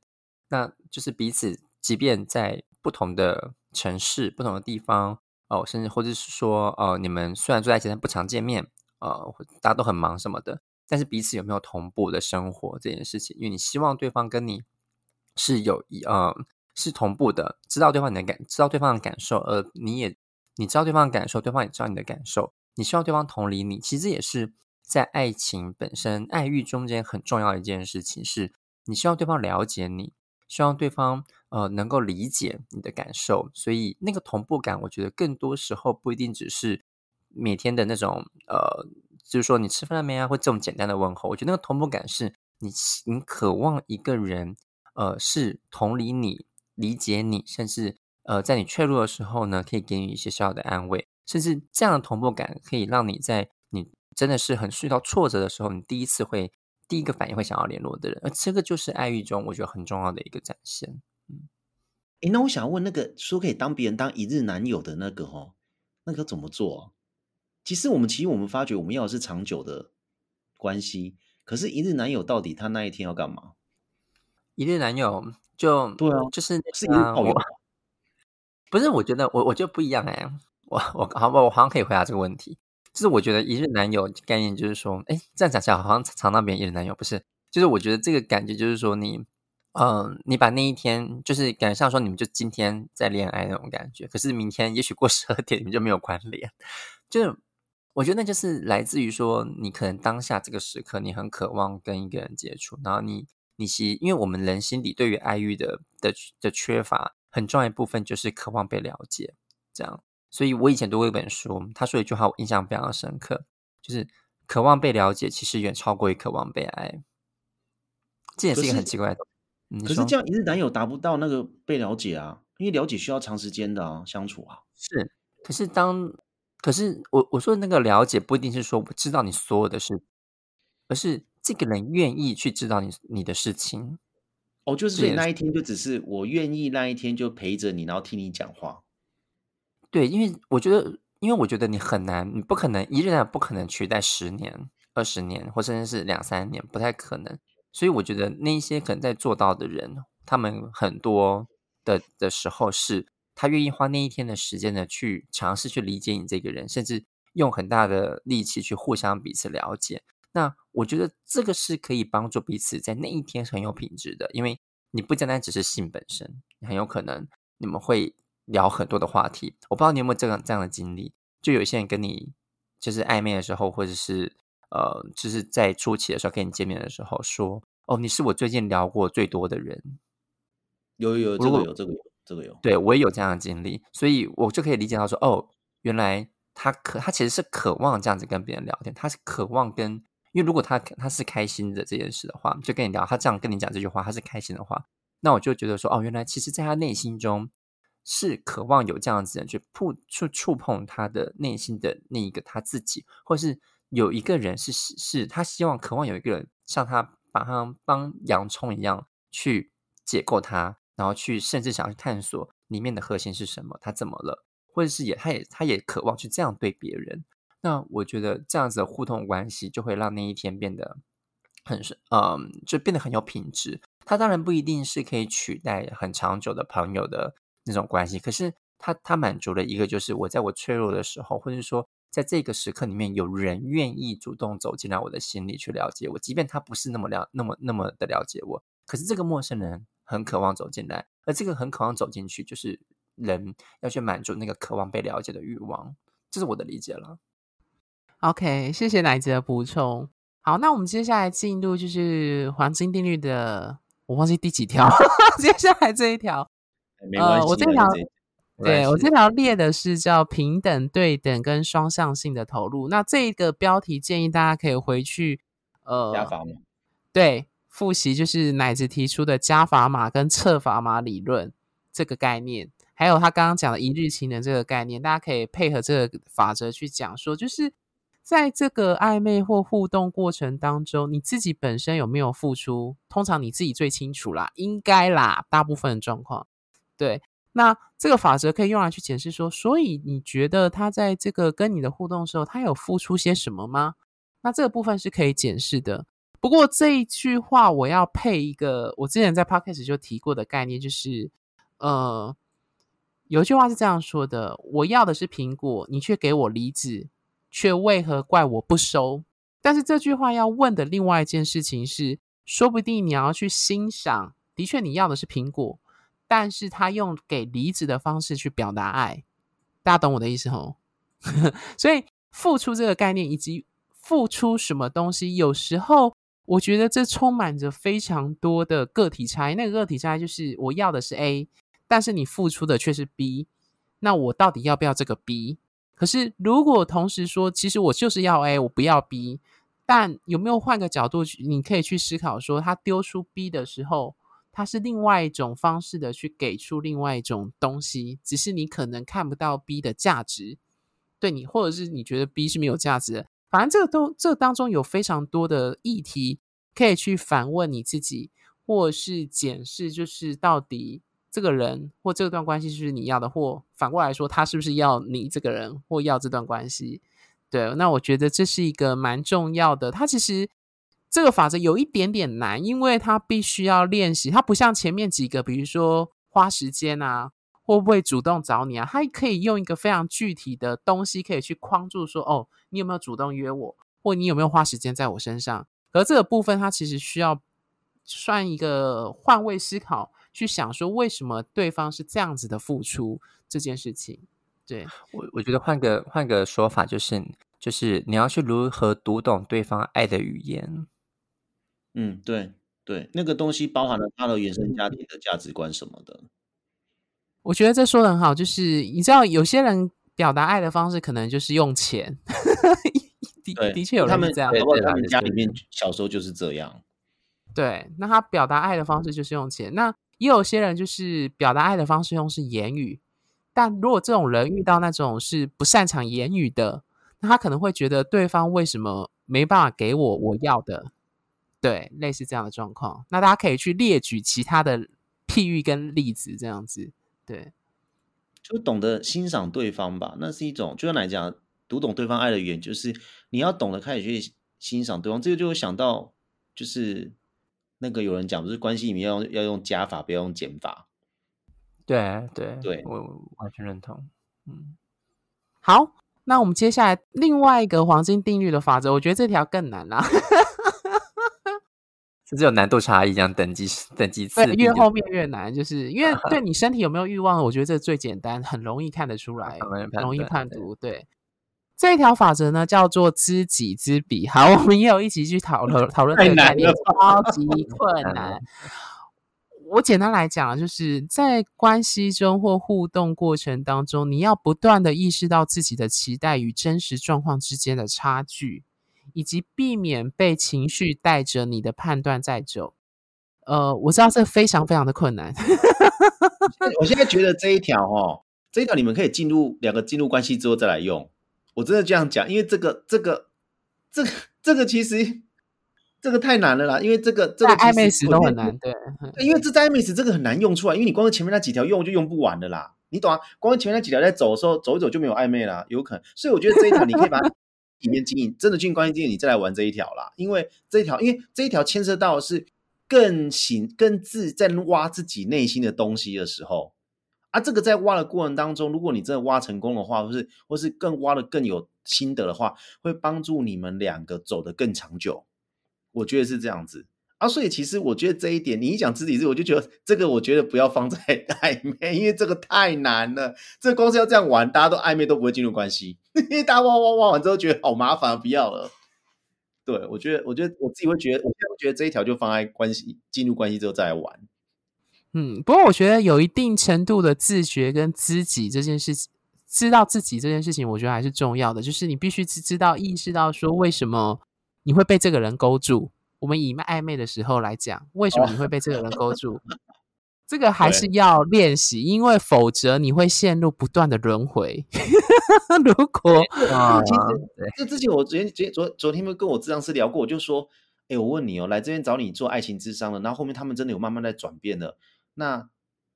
[SPEAKER 2] 那就是彼此，即便在不同的城市、不同的地方哦，甚至或者是说哦，你们虽然住在一起，但不常见面。呃，大家都很忙什么的，但是彼此有没有同步的生活这件事情，因为你希望对方跟你是有一呃是同步的，知道对方你的感，知道对方的感受，而你也你知道对方的感受，对方也知道你的感受，你希望对方同理你，其实也是在爱情本身、爱欲中间很重要的一件事情，是你希望对方了解你，希望对方呃能够理解你的感受，所以那个同步感，我觉得更多时候不一定只是。每天的那种呃，就是说你吃饭了没啊，或这种简单的问候，我觉得那个同步感是你你渴望一个人呃是同理你、理解你，甚至呃在你脆弱的时候呢，可以给你一些小小的安慰，甚至这样的同步感可以让你在你真的是很遇到挫折的时候，你第一次会第一个反应会想要联络的人，而这个就是爱欲中我觉得很重要的一个展现。嗯，
[SPEAKER 3] 诶，那我想要问那个说可以当别人当一日男友的那个哦，那个怎么做？其实我们其实我们发觉我们要的是长久的关系，可是一日男友到底他那一天要干嘛？
[SPEAKER 2] 一日男友就
[SPEAKER 3] 对啊，
[SPEAKER 2] 就是
[SPEAKER 3] 是一日炮友。
[SPEAKER 2] 不是，我觉得我我觉得不一样哎、欸，我我好我好像可以回答这个问题。就是我觉得一日男友概念就是说，哎，这样讲起来好像常常别人一日男友不是？就是我觉得这个感觉就是说你，嗯、呃，你把那一天就是感觉像说你们就今天在恋爱那种感觉，可是明天也许过十二点你们就没有关联。就是我觉得那就是来自于说你可能当下这个时刻你很渴望跟一个人接触，然后你你其因为我们人心里对于爱欲的的的缺乏。很重要一部分就是渴望被了解，这样。所以我以前读过一本书，他说一句话，我印象非常深刻，就是渴望被了解，其实远超过于渴望被爱。这也是一个很奇怪的。
[SPEAKER 3] 可是这样一日男友达不到那个被了解啊，因为了解需要长时间的啊相处啊。
[SPEAKER 2] 是，可是当，可是我我说的那个了解，不一定是说我知道你所有的事，而是这个人愿意去知道你你的事情。
[SPEAKER 3] 哦，就是所以那一天就只是我愿意那一天就陪着你，然后听你讲话。
[SPEAKER 2] 对，因为我觉得，因为我觉得你很难，你不可能一日内不可能取代十年、二十年，或甚至是两三年，不太可能。所以我觉得那些可能在做到的人，他们很多的的时候是，他愿意花那一天的时间呢，去尝试去理解你这个人，甚至用很大的力气去互相彼此了解。那我觉得这个是可以帮助彼此在那一天是很有品质的，因为你不单单只是性本身，很有可能你们会聊很多的话题。我不知道你有没有这样这样的经历，就有一些人跟你就是暧昧的时候，或者是呃，就是在初期的时候跟你见面的时候说：“哦，你是我最近聊过最多的人。”
[SPEAKER 3] 有有有，这个有这个有这个有，
[SPEAKER 2] 对我也有这样的经历，所以我就可以理解到说：“哦，原来他渴，他其实是渴望这样子跟别人聊天，他是渴望跟。”因为如果他他是开心的这件事的话，就跟你聊，他这样跟你讲这句话，他是开心的话，那我就觉得说，哦，原来其实在他内心中是渴望有这样子人去触触触碰他的内心的那一个他自己，或是有一个人是是他希望渴望有一个人像他把他帮洋葱一样去解构他，然后去甚至想要去探索里面的核心是什么，他怎么了，或者是也他也他也渴望去这样对别人。那我觉得这样子的互动关系就会让那一天变得很是，嗯，就变得很有品质。他当然不一定是可以取代很长久的朋友的那种关系，可是他他满足了一个，就是我在我脆弱的时候，或者说在这个时刻里面，有人愿意主动走进来我的心里去了解我，即便他不是那么了那么那么的了解我，可是这个陌生人很渴望走进来，而这个很渴望走进去，就是人要去满足那个渴望被了解的欲望，这是我的理解了。
[SPEAKER 1] OK，谢谢奶子的补充。好，那我们接下来进入就是黄金定律的，我忘记第几条。接下来这一条，
[SPEAKER 3] 没关系，
[SPEAKER 1] 呃，我这
[SPEAKER 3] 条，
[SPEAKER 1] 对我这条列的是叫平等、对等跟双向性的投入。那这个标题建议大家可以回去，呃，对，复习就是奶子提出的加砝码跟测砝码理论这个概念，还有他刚刚讲的一日情人这个概念，大家可以配合这个法则去讲说，就是。在这个暧昧或互动过程当中，你自己本身有没有付出？通常你自己最清楚啦，应该啦，大部分的状况。对，那这个法则可以用来去解释说，所以你觉得他在这个跟你的互动时候，他有付出些什么吗？那这个部分是可以检视的。不过这一句话我要配一个，我之前在 Podcast 就提过的概念，就是呃，有一句话是这样说的：我要的是苹果，你却给我梨子。却为何怪我不收？但是这句话要问的另外一件事情是，说不定你要去欣赏，的确你要的是苹果，但是他用给梨子的方式去表达爱，大家懂我的意思吼？所以付出这个概念以及付出什么东西，有时候我觉得这充满着非常多的个体差异。那个个体差异就是我要的是 A，但是你付出的却是 B，那我到底要不要这个 B？可是，如果同时说，其实我就是要 A，我不要 B，但有没有换个角度去？你可以去思考说，他丢出 B 的时候，他是另外一种方式的去给出另外一种东西，只是你可能看不到 B 的价值，对你，或者是你觉得 B 是没有价值的。反正这个都这当中有非常多的议题可以去反问你自己，或是检视，就是到底。这个人或这段关系是不是你要的？或反过来说，他是不是要你这个人或要这段关系？对，那我觉得这是一个蛮重要的。它其实这个法则有一点点难，因为它必须要练习。它不像前面几个，比如说花时间啊，会不会主动找你啊？他可以用一个非常具体的东西，可以去框住说：哦，你有没有主动约我，或你有没有花时间在我身上？而这个部分，它其实需要算一个换位思考，去想说为什么对方是这样子的付出这件事情。对，
[SPEAKER 2] 我我觉得换个换个说法，就是就是你要去如何读懂对方爱的语言。
[SPEAKER 3] 嗯，对对，那个东西包含了他的原生家庭的价值观什么的。
[SPEAKER 1] 我觉得这说的很好，就是你知道，有些人表达爱的方式可能就是用钱。的的确有人这样，
[SPEAKER 3] 包括他们家里面小时候就是这样。
[SPEAKER 1] 对，那他表达爱的方式就是用钱。那也有些人就是表达爱的方式用是言语。但如果这种人遇到那种是不擅长言语的，那他可能会觉得对方为什么没办法给我我要的？对，类似这样的状况。那大家可以去列举其他的譬喻跟例子，这样子，对，
[SPEAKER 3] 就懂得欣赏对方吧。那是一种，就像来讲，读懂对方爱的语言，就是你要懂得开始去欣赏对方。这个就会想到，就是那个有人讲，就是关系里面要用要用加法，不要用减法。
[SPEAKER 2] 对对
[SPEAKER 3] 对，
[SPEAKER 2] 我完全认同。嗯，
[SPEAKER 1] 好，那我们接下来另外一个黄金定律的法则，我觉得这条更难啦，
[SPEAKER 2] 甚至有难度差异，这样等级等级次，
[SPEAKER 1] 越后面越难，就是因为 对你身体有没有欲望，我觉得这最简单，很容易看得出来，容易判读。对，这一条法则呢叫做知己知彼。好，我们也有一起去讨论讨论这个概念，超级 困难。我简单来讲，就是在关系中或互动过程当中，你要不断的意识到自己的期待与真实状况之间的差距，以及避免被情绪带着你的判断在走。呃，我知道这非常非常的困难。
[SPEAKER 3] 我现在觉得这一条哦，这一条你们可以进入两个进入关系之后再来用。我真的这样讲，因为这个这个这个这个其实。这个太难了啦，因为这个这个
[SPEAKER 1] 暧昧时都很难，对，
[SPEAKER 3] 因为这在暧昧时这个很难用出来，因为你光是前面那几条用就用不完的啦，你懂啊？光是前面那几条在走的时候，走一走就没有暧昧啦，有可能。所以我觉得这一条你可以把它里面经营，真的进关系经营，你再来玩这一条啦，因为这一条，因为这一条牵涉到的是更行更自在挖自己内心的东西的时候啊，这个在挖的过程当中，如果你真的挖成功的话，或是或是更挖的更有心得的话，会帮助你们两个走得更长久。我觉得是这样子啊，所以其实我觉得这一点，你一讲知己知，我就觉得这个我觉得不要放在 暧昧，因为这个太难了。这个光是要这样玩，大家都暧昧都不会进入关系，因为大家挖挖挖完之后觉得好麻烦，不要了。对，我觉得，我觉得我自己会觉得，我现在觉得这一条就放在关系进入关系之后再来玩。
[SPEAKER 1] 嗯，不过我觉得有一定程度的自觉跟知己这件事情，知道自己这件事情，我觉得还是重要的，就是你必须知知道意识到说为什么。你会被这个人勾住。我们以暧昧的时候来讲，为什么你会被这个人勾住？这个还是要练习，因为否则你会陷入不断的轮回。如果
[SPEAKER 3] 啊，其实这之前我昨天、昨昨昨天没跟我智商师聊过，我就说，哎，我问你哦，来这边找你做爱情智商了，然后后面他们真的有慢慢在转变了。那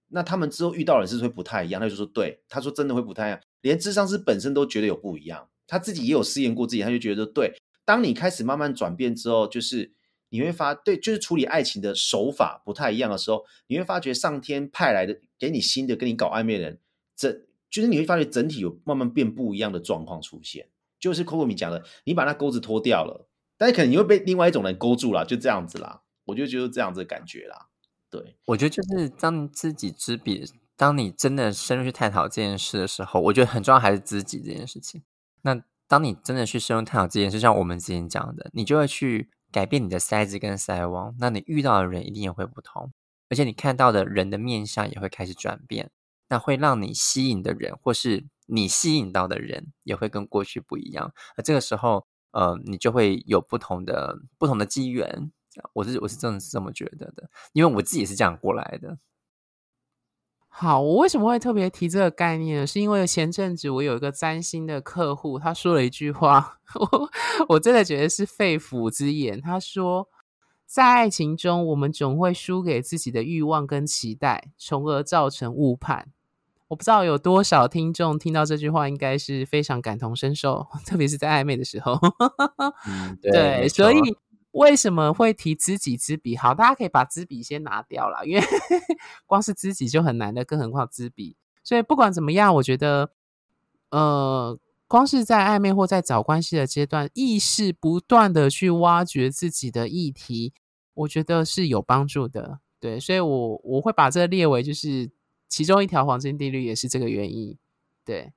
[SPEAKER 3] 那他们之后遇到的人是会不太一样？他就说，对，他说真的会不太一样，连智商师本身都觉得有不一样，他自己也有试验过自己，他就觉得对。当你开始慢慢转变之后，就是你会发对，就是处理爱情的手法不太一样的时候，你会发觉上天派来的给你新的跟你搞暧昧的人，整就是你会发觉整体有慢慢变不一样的状况出现。就是 Coco 米讲的，你把那钩子脱掉了，但是可能你会被另外一种人勾住了，就这样子啦。我就觉得这样子的感觉啦。对，
[SPEAKER 2] 我觉得就是当知己知彼，当你真的深入去探讨这件事的时候，我觉得很重要还是知己这件事情。那。当你真的去深入探讨这件事，像我们之前讲的，你就会去改变你的筛子跟筛网，那你遇到的人一定也会不同，而且你看到的人的面相也会开始转变，那会让你吸引的人，或是你吸引到的人，也会跟过去不一样。而这个时候，呃，你就会有不同的不同的机缘。我是我是真的是这么觉得的，因为我自己是这样过来的。
[SPEAKER 1] 好，我为什么会特别提这个概念呢？是因为前阵子我有一个占星的客户，他说了一句话，我我真的觉得是肺腑之言。他说，在爱情中，我们总会输给自己的欲望跟期待，从而造成误判。我不知道有多少听众听到这句话，应该是非常感同身受，特别是在暧昧的时候。
[SPEAKER 2] 嗯，对，
[SPEAKER 1] 对，所以为什么会提知己知彼？好，大家可以把知彼先拿掉了，因为 光是知己就很难的，更何况知彼。所以不管怎么样，我觉得，呃，光是在暧昧或在找关系的阶段，意识不断的去挖掘自己的议题，我觉得是有帮助的。对，所以我我会把这列为就是其中一条黄金定律，也是这个原因。对，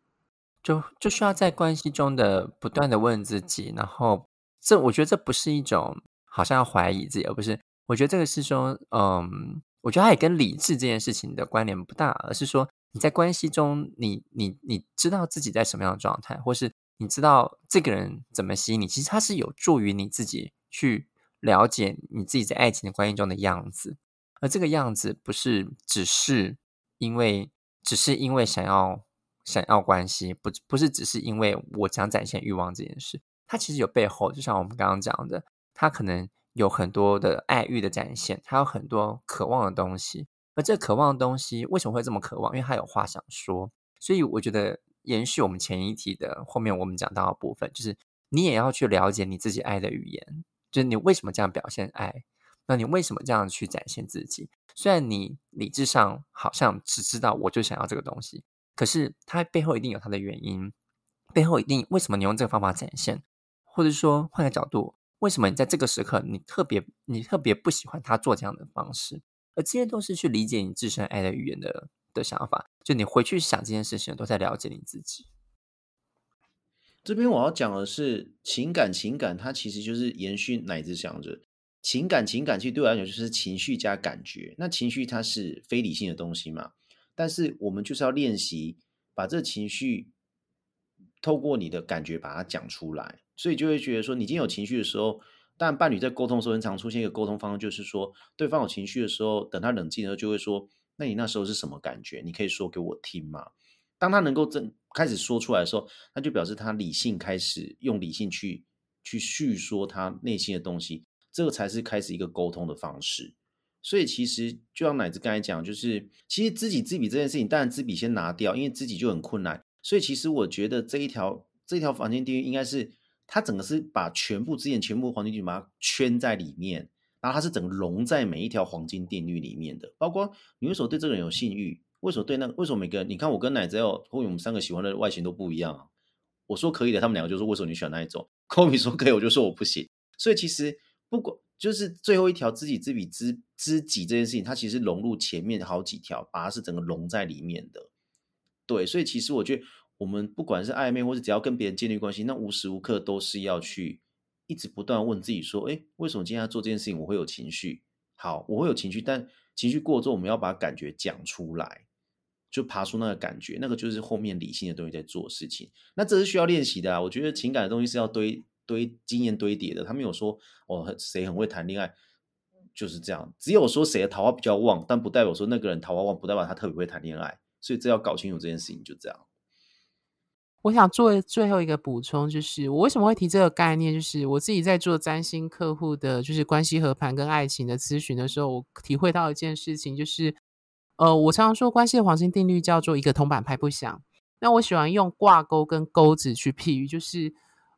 [SPEAKER 2] 就就需要在关系中的不断的问自己，然后这我觉得这不是一种好像要怀疑自己，而不是我觉得这个是说，嗯，我觉得它也跟理智这件事情的关联不大，而是说你在关系中你，你你知道自己在什么样的状态，或是你知道这个人怎么吸引你，其实它是有助于你自己去了解你自己在爱情的关系中的样子。而这个样子不是只是因为，只是因为想要想要关系，不不是只是因为我想展现欲望这件事，它其实有背后，就像我们刚刚讲的，它可能有很多的爱欲的展现，它有很多渴望的东西。而这渴望的东西为什么会这么渴望？因为它有话想说。所以我觉得延续我们前一题的后面我们讲到的部分，就是你也要去了解你自己爱的语言，就是你为什么这样表现爱。那你为什么这样去展现自己？虽然你理智上好像只知道我就想要这个东西，可是它背后一定有它的原因，背后一定为什么你用这个方法展现，或者说换个角度，为什么你在这个时刻你特别你特别不喜欢他做这样的方式？而这些都是去理解你自身爱的语言的的想法。就你回去想这件事情，都在了解你自己。
[SPEAKER 3] 这边我要讲的是情感，情感它其实就是延续乃至想着。情感，情感其实对我来讲就是情绪加感觉。那情绪它是非理性的东西嘛？但是我们就是要练习把这情绪透过你的感觉把它讲出来。所以就会觉得说，你今天有情绪的时候，但伴侣在沟通的时候，很常出现一个沟通方式，就是说对方有情绪的时候，等他冷静的时候，就会说：“那你那时候是什么感觉？你可以说给我听吗？”当他能够真开始说出来的时候，那就表示他理性开始用理性去去叙说他内心的东西。这个才是开始一个沟通的方式，所以其实就像奶子刚才讲，就是其实知己知彼这件事情，当然知彼先拿掉，因为知己就很困难。所以其实我觉得这一条这一条房间定律应该是它整个是把全部之前全部黄金定律把它圈在里面，然后它是整个融在每一条黄金定律里面的。包括你为什么对这个人有性欲，为什么对那个为什么每个人你看我跟奶子要，或者我们三个喜欢的外形都不一样。我说可以的，他们两个就说为什么你喜欢那一种？Kobe 说可以，我就说我不行。所以其实。不管就是最后一条知己知彼知知己这件事情，它其实融入前面好几条，把它是整个融在里面的。对，所以其实我觉得，我们不管是暧昧，或是只要跟别人建立关系，那无时无刻都是要去一直不断问自己说：哎，为什么今天要做这件事情？我会有情绪。好，我会有情绪，但情绪过之后，我们要把感觉讲出来，就爬出那个感觉，那个就是后面理性的东西在做事情。那这是需要练习的啊。我觉得情感的东西是要堆。堆经验堆叠的，他没有说哦，谁很会谈恋爱，就是这样。只有说谁的桃花比较旺，但不代表说那个人桃花旺，不代表他特别会谈恋爱。所以这要搞清楚这件事情，就这样。
[SPEAKER 1] 我想做最后一个补充，就是我为什么会提这个概念，就是我自己在做占星客户的，就是关系和盘跟爱情的咨询的时候，我体会到一件事情，就是呃，我常常说关系的黄金定律叫做一个铜板拍不响。那我喜欢用挂钩跟钩子去譬喻，就是。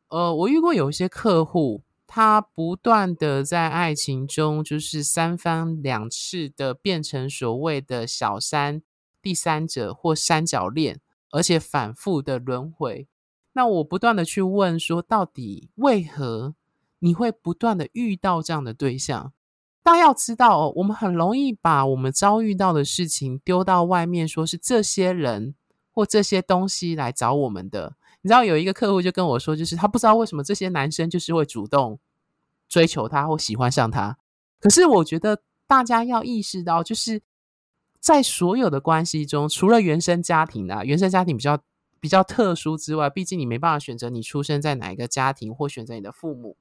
[SPEAKER 1] 呃，我遇过有一些客户，他不断的在爱情中，就是三番两次的变成所谓的小三、第三者或三角恋，而且反复的轮回。那我不断的去问说，到底为何你会不断的遇到这样的对象？大家要知道哦，我们很容易把我们遭遇到的事情丢到外面，说是这些人或这些东西来找我们的。你知道有一个客户就跟我说，就是他不知道为什么这些男生就是会主动追求他或喜欢上他。可是我觉得大家要意识到，就是在所有的关系中，除了原生家庭啊，原生家庭比较比较特殊之外，毕竟你没办法选择你出生在哪一个家庭或选择你的父母。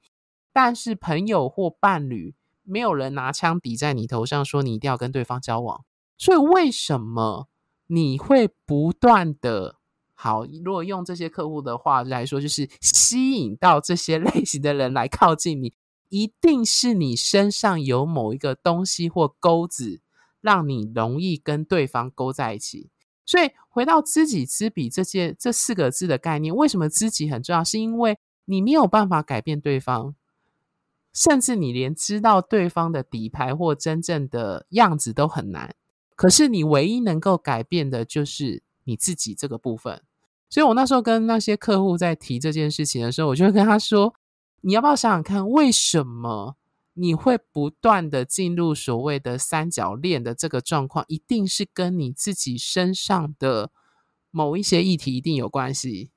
[SPEAKER 1] 但是朋友或伴侣，没有人拿枪抵在你头上说你一定要跟对方交往。所以为什么你会不断的？好，如果用这些客户的话来说，就是吸引到这些 类型的人来靠近你，一定是你身上有某一个东西或钩子，让你容易跟对方勾在一起。所以回到知己知彼这件这四个字的概念，为什么知己很重要？是因为你没有办法改变对方，甚至你连知道对方的底牌或真正的样子都很难。可是你唯一能够改变的就是你自己这个部分。所以我那时候跟那些客户在提这件事情的时候，我就会跟他说：“你要不要想想看，为什么你会不断的进入所谓的三角恋的这个状况？一定是跟你自己身上的某一些议题一定有关系。”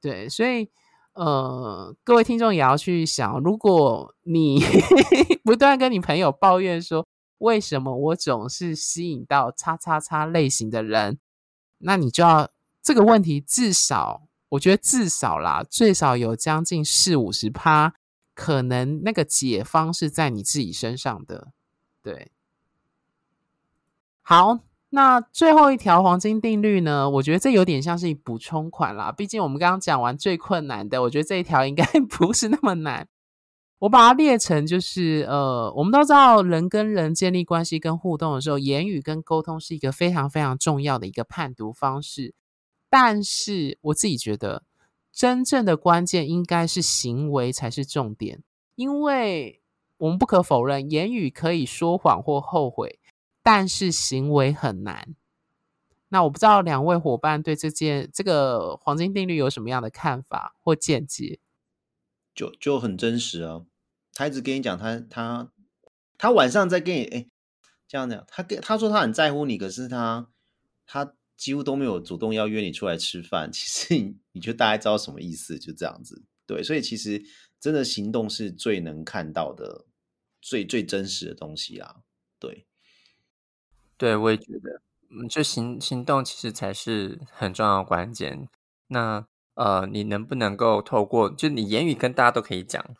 [SPEAKER 1] 对，所以。呃，各位听众也要去想，如果你 不断跟你朋友抱怨说，为什么我总是吸引到叉叉叉类型的人，那你就要这个问题至少，我觉得至少啦，最少有将近四五十趴，可能那个解方是在你自己身上的，对，好。那最后一条黄金定律呢？我觉得这有点像是补充款啦。毕竟我们刚刚讲完最困难的，我觉得这一条应该 不是那么难。我把它列成就是，呃，我们都知道人跟人建立关系跟互动的时候，言语跟沟通是一个非常非常重要的一个判读方式。但是我自己觉得，真正的关键应该是行为才是重点，因为我们不可否认，言语可以说谎或后悔。但是行为很难。那我不知道两位伙伴对这件这个黄金定律有什么样的看法或见解？
[SPEAKER 3] 就就很真实啊！他一直跟你讲，他他他晚上在跟你哎这样讲，他跟他说他很在乎你，可是他他几乎都没有主动要约你出来吃饭。其实你你就大概知道什么意思，就这样子。对，所以其实真的行动是最能看到的、最最真实的东西啊！对。
[SPEAKER 2] 对，我也觉得，嗯，就行行动其实才是很重要的关键。那呃，你能不能够透过，就你言语跟大家都可以讲，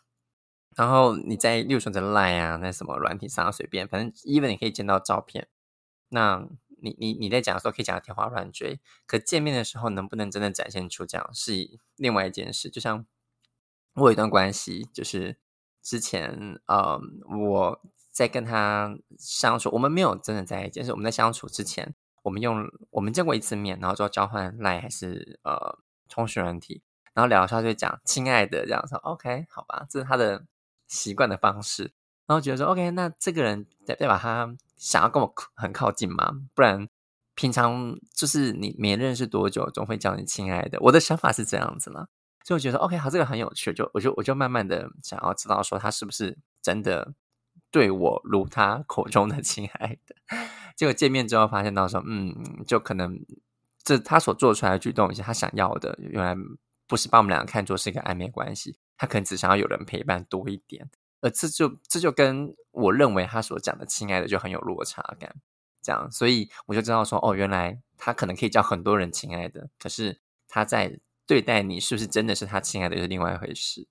[SPEAKER 2] 然后你在，例如说在 Line 啊，那什么软体上随便，反正 even 你可以见到照片。那你你你在讲的时候可以讲的天花乱坠，可见面的时候能不能真的展现出这样，是另外一件事。就像我有一段关系，就是之前呃我。在跟他相处，我们没有真的在一起，是我们在相处之前，我们用我们见过一次面，然后就交换 LINE 还是呃通讯软体，然后聊的时候就讲亲爱的这样说，OK 好吧，这是他的习惯的方式，然后觉得说 OK，那这个人代表他想要跟我 很靠近嘛，不然平常就是你没认识多久，总会叫你亲爱的，我的想法是这样子嘛，所以我觉得 OK 好，这个很有趣，就我就我就慢慢的想要知道说他是不是真的。对我如他口中的亲爱的，结果见面之后发现到说，嗯，就可能这他所做出来的举动，以及他想要的，原来不是把我们两个看作是一个暧昧关系，他可能只想要有人陪伴多一点，呃这就这就跟我认为他所讲的亲爱的就很有落差感，这样，所以我就知道说，哦，原来他可能可以叫很多人亲爱的，可是他在对待你是不是真的是他亲爱的，是另外一回事。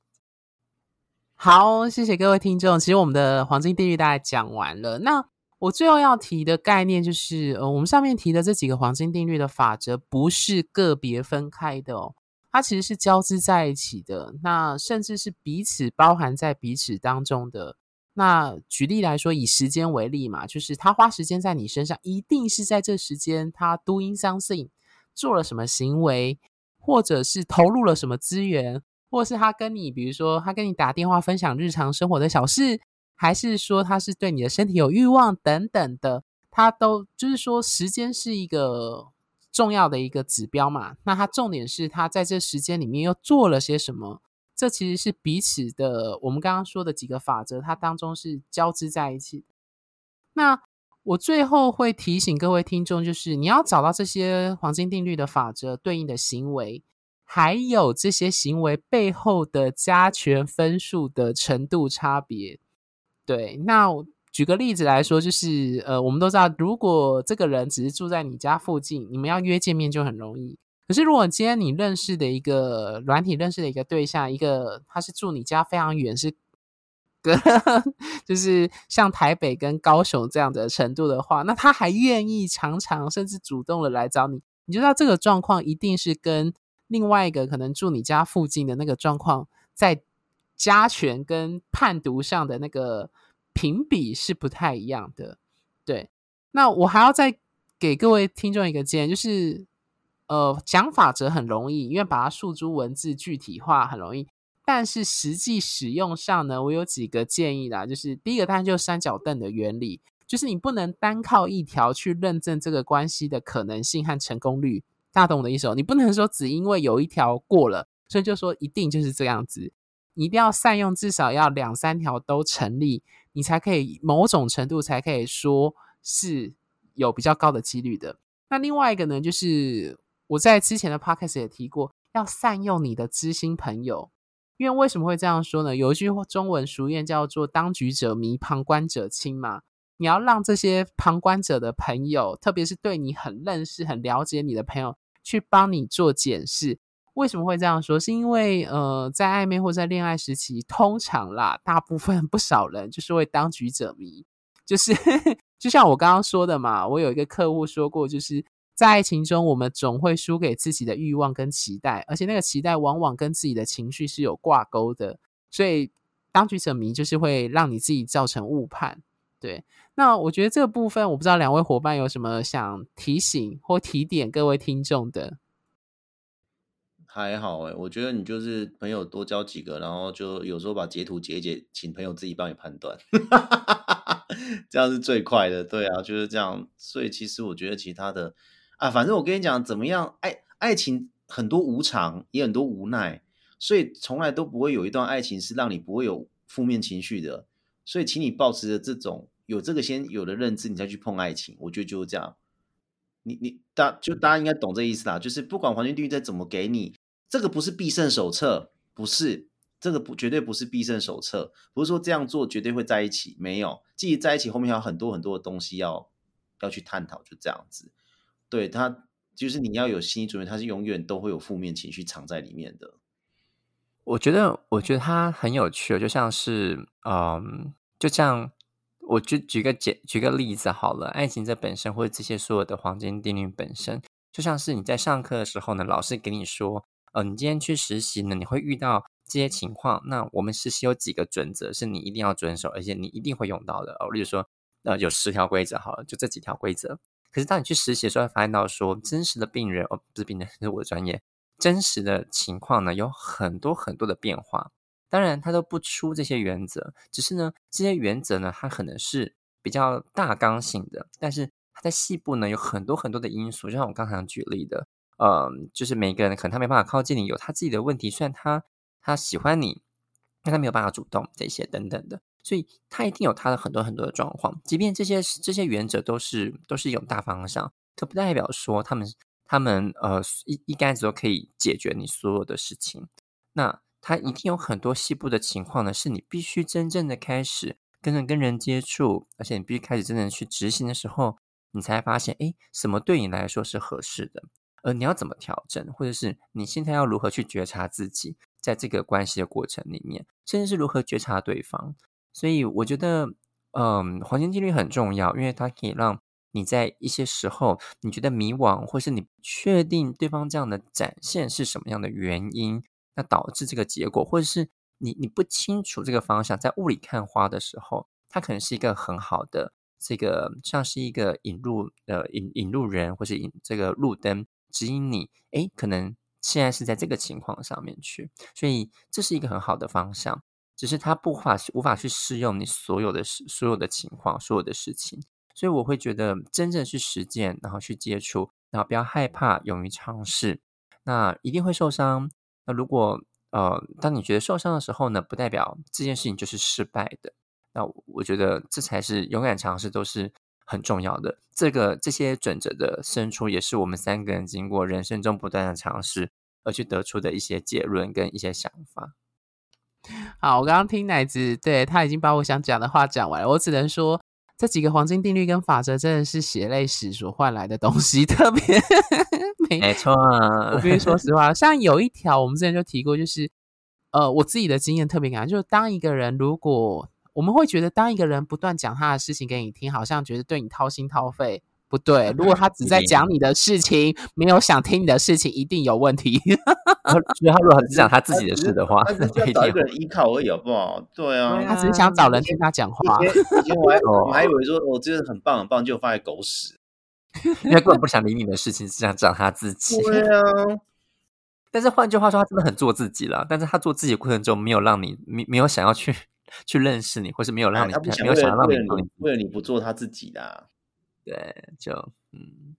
[SPEAKER 1] 好，谢谢各位听众。其实我们的黄金定律大概讲完了。那我最后要提的概念就是，呃，我们上面提的这几个黄金定律的法则不是个别分开的哦，它其实是交织在一起的。那甚至是彼此包含在彼此当中的。那举例来说，以时间为例嘛，就是他花时间在你身上，一定是在这时间他 doing something 做了什么行为，或者是投入了什么资源。或是他跟你，比如说他跟你打电话分享日常生活的小事，还是说他是对你的身体有欲望等等的，他都就是说时间是一个重要的一个指标嘛。那他重点是他在这时间里面又做了些什么？这其实是彼此的，我们刚刚说的几个法则，它当中是交织在一起。那我最后会提醒各位听众，就是你要找到这些黄金定律的法则对应的行为。还有这些行为背后的加权分数的程度差别，对。那举个例子来说，就是呃，我们都知道，如果这个人只是住在你家附近，你们要约见面就很容易。可是，如果今天你认识的一个软体认识的一个对象，一个他是住你家非常远，是跟就是像台北跟高雄这样的程度的话，那他还愿意常常甚至主动的来找你，你就知道这个状况一定是跟。另外一个可能住你家附近的那个状况，在加权跟判读上的那个评比是不太一样的。对，那我还要再给各位听众一个建议，就是呃，讲法则很容易，因为把它诉诸文字具体化很容易。但是实际使用上呢，我有几个建议啦，就是第一个当然就是三角凳的原理，就是你不能单靠一条去认证这个关系的可能性和成功率。大懂我的意思哦，你不能说只因为有一条过了，所以就说一定就是这样子。你一定要善用，至少要两三条都成立，你才可以某种程度才可以说是有比较高的几率的。那另外一个呢，就是我在之前的 podcast 也提过，要善用你的知心朋友。因为为什么会这样说呢？有一句中文俗谚叫做“当局者迷，旁观者清”嘛。你要让这些旁观者的朋友，特别是对你很认识、很了解你的朋友，去帮你做检视。为什么会这样说？是因为呃，在暧昧或在恋爱时期，通常啦，大部分 不少人就是会当局者迷，就是 就像我刚刚说的嘛。我有一个客户说过，就是。在爱情中，我们总会输给自己的欲望跟期待，而且那个期待往往跟自己的情绪是有挂钩的。所以，当局者迷就是会让你自己造成误判。对，那我觉得这个部分，我不知道两位伙伴有什么想提醒或提点各位听众的。
[SPEAKER 3] 还好哎、我觉得你就是朋友多交几个，然后就有时候把截图截一截，请朋友自己帮你判断，这样是最快的。对啊，就是这样。所以其实我觉得其他的。啊，反正我跟你讲，怎么样？爱爱情很多无常，也很多无奈，所以从来都不会有一段爱情是让你不会有负面情绪的。所以，请你保持着这种有这个先有的认知，你再去碰爱情。我觉得就是这样。你你大就大家应该懂这意思啦，就是不管黄金地狱再怎么给你，这个不是必胜手册，不是这个不绝对不是必胜手册，不是说这样做绝对会在一起，没有，即使在一起后面还有很多很多的东西要要去探讨，就这样子。对他，就是你要有心理准备，他是永远都会有负面情绪藏在里面的。
[SPEAKER 2] 我觉得，我觉得他很有趣，就像是，嗯，就像，我就举个简举个例子好了，爱情这本身或者这些所有的黄金定律本身，就像是你在上课的时候呢，老师给你说，呃，你今天去实习呢，你会遇到这些情况，那我们实习有几个准则是你一定要遵守，而且你一定会用到的哦，例如说，呃，有十条规则，好了，就这几条规则。可是当你去实习的时候，会发现到说，真实的病人哦，不是病人，是我的专业。真实的情况呢，有很多很多的变化。当然，它都不出这些原则，只是呢，这些原则呢，它可能是比较大纲性的，但是它在细部呢，有很多很多的因素。就像我刚才举例的，呃，就是每个人可能他没办法靠近你，有他自己的问题。虽然他他喜欢你，但他没有办法主动，这些等等的。所以他一定有他的很多很多的状况，即便这些这些原则都是都是一种大方向，可不代表说他们他们呃一一竿子都可以解决你所有的事情。那他一定有很多细部的情况呢，是你必须真正的开始跟人跟人接触，而且你必须开始真正去执行的时候，你才发现，哎，什么对你来说是合适的，而你要怎么调整，或者是你现在要如何去觉察自己，在这个关系的过程里面，甚至是如何觉察对方。所以我觉得，嗯，黄金定律很重要，因为它可以让你在一些时候你觉得迷惘，或是你确定对方这样的展现是什么样的原因，那导致这个结果，或者是你你不清楚这个方向，在雾里看花的时候，它可能是一个很好的这个，像是一个引路呃引引路人，或是引这个路灯指引你，诶，可能现在是在这个情况上面去，所以这是一个很好的方向。只是它不法无法去适用你所有的事、所有的情况、所有的事情，所以我会觉得真正去实践，然后去接触，然后不要害怕，勇于尝试，那一定会受伤。那如果呃，当你觉得受伤的时候呢，不代表这件事情就是失败的。那我觉得这才是勇敢尝试都是很重要的。这个这些准则的生出，也是我们三个人经过人生中不断的尝试而去得出的一些结论跟一些想法。
[SPEAKER 1] 好，我刚刚听奶子，对，他已经把我想讲的话讲完了。我只能说，这几个黄金定律跟法则真的是血泪史所换来的东西，特别 没
[SPEAKER 2] 没错啊。
[SPEAKER 1] 我跟你说实话，像有一条我们之前就提过，就是呃，我自己的经验特别感，就是当一个人如果我们会觉得，当一个人不断讲他的事情给你听，好像觉得对你掏心掏肺。不对，如果他只在讲你的事情，没有想听你的事情，一定有问题。
[SPEAKER 2] 所以他如果只讲他自己的事的话，
[SPEAKER 3] 他只是找一个人依靠而已，好不好？对啊，
[SPEAKER 1] 他只是想找人听他讲话。
[SPEAKER 3] 以前我还 我还以为说，我真的很棒很棒，就放在狗屎。
[SPEAKER 2] 因为根本不想理你的事情，只想讲他自己。
[SPEAKER 3] 对啊。
[SPEAKER 2] 但是换句话说，他真的很做自己了。但是他做自己的过程中，没有让你没没有想要去去认识你，或是没有让你，没有想要让你
[SPEAKER 3] 为，为了你不做他自己的、啊。
[SPEAKER 2] 对，就嗯，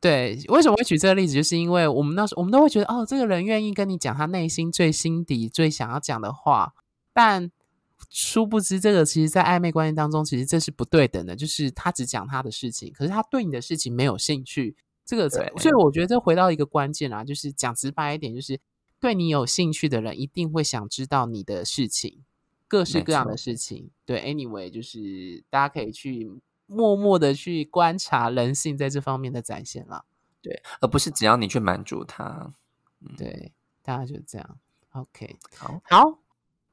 [SPEAKER 1] 对。为什么会举这个例子？就是因为我们那时候我们都会觉得，哦，这个人愿意跟你讲他内心最心底最想要讲的话，但殊不知，这个其实，在暧昧关系当中，其实这是不对等的。就是他只讲他的事情，可是他对你的事情没有兴趣。这个，所以我觉得这回到一个关键啊，就是讲直白一点，就是对你有兴趣的人，一定会想知道你的事情，各式各样的事情。对，anyway，就是大家可以去默默的去观察人性在这方面的展现了。
[SPEAKER 2] 对，而不是只要你去满足他。
[SPEAKER 1] 嗯、对，大家就这样。OK，
[SPEAKER 2] 好，
[SPEAKER 1] 好。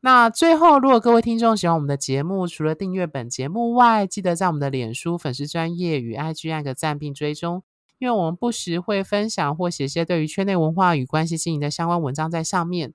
[SPEAKER 1] 那最后，如果各位听众喜欢我们的节目，除了订阅本节目外，记得在我们的脸书粉丝专业与 IG 按个赞并追踪。因为我们不时会分享或写些对于圈内文化与关系经营的相关文章在上面。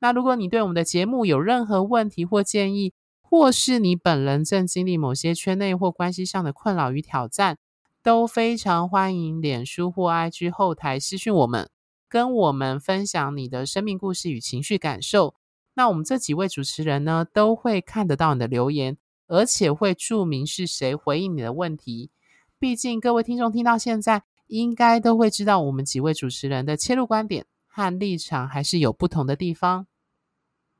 [SPEAKER 1] 那如果你对我们的节目有任何问题或建议，或是你本人正经历某些圈内或关系上的困扰与挑战，都非常欢迎脸书或 IG 后台私讯我们，跟我们分享你的生命故事与情绪感受。那我们这几位主持人呢，都会看得到你的留言，而且会注明是谁回应你的问题。毕竟各位听众听到现在，应该都会知道，我们几位主持人的切入观点和立场还是有不同的地方。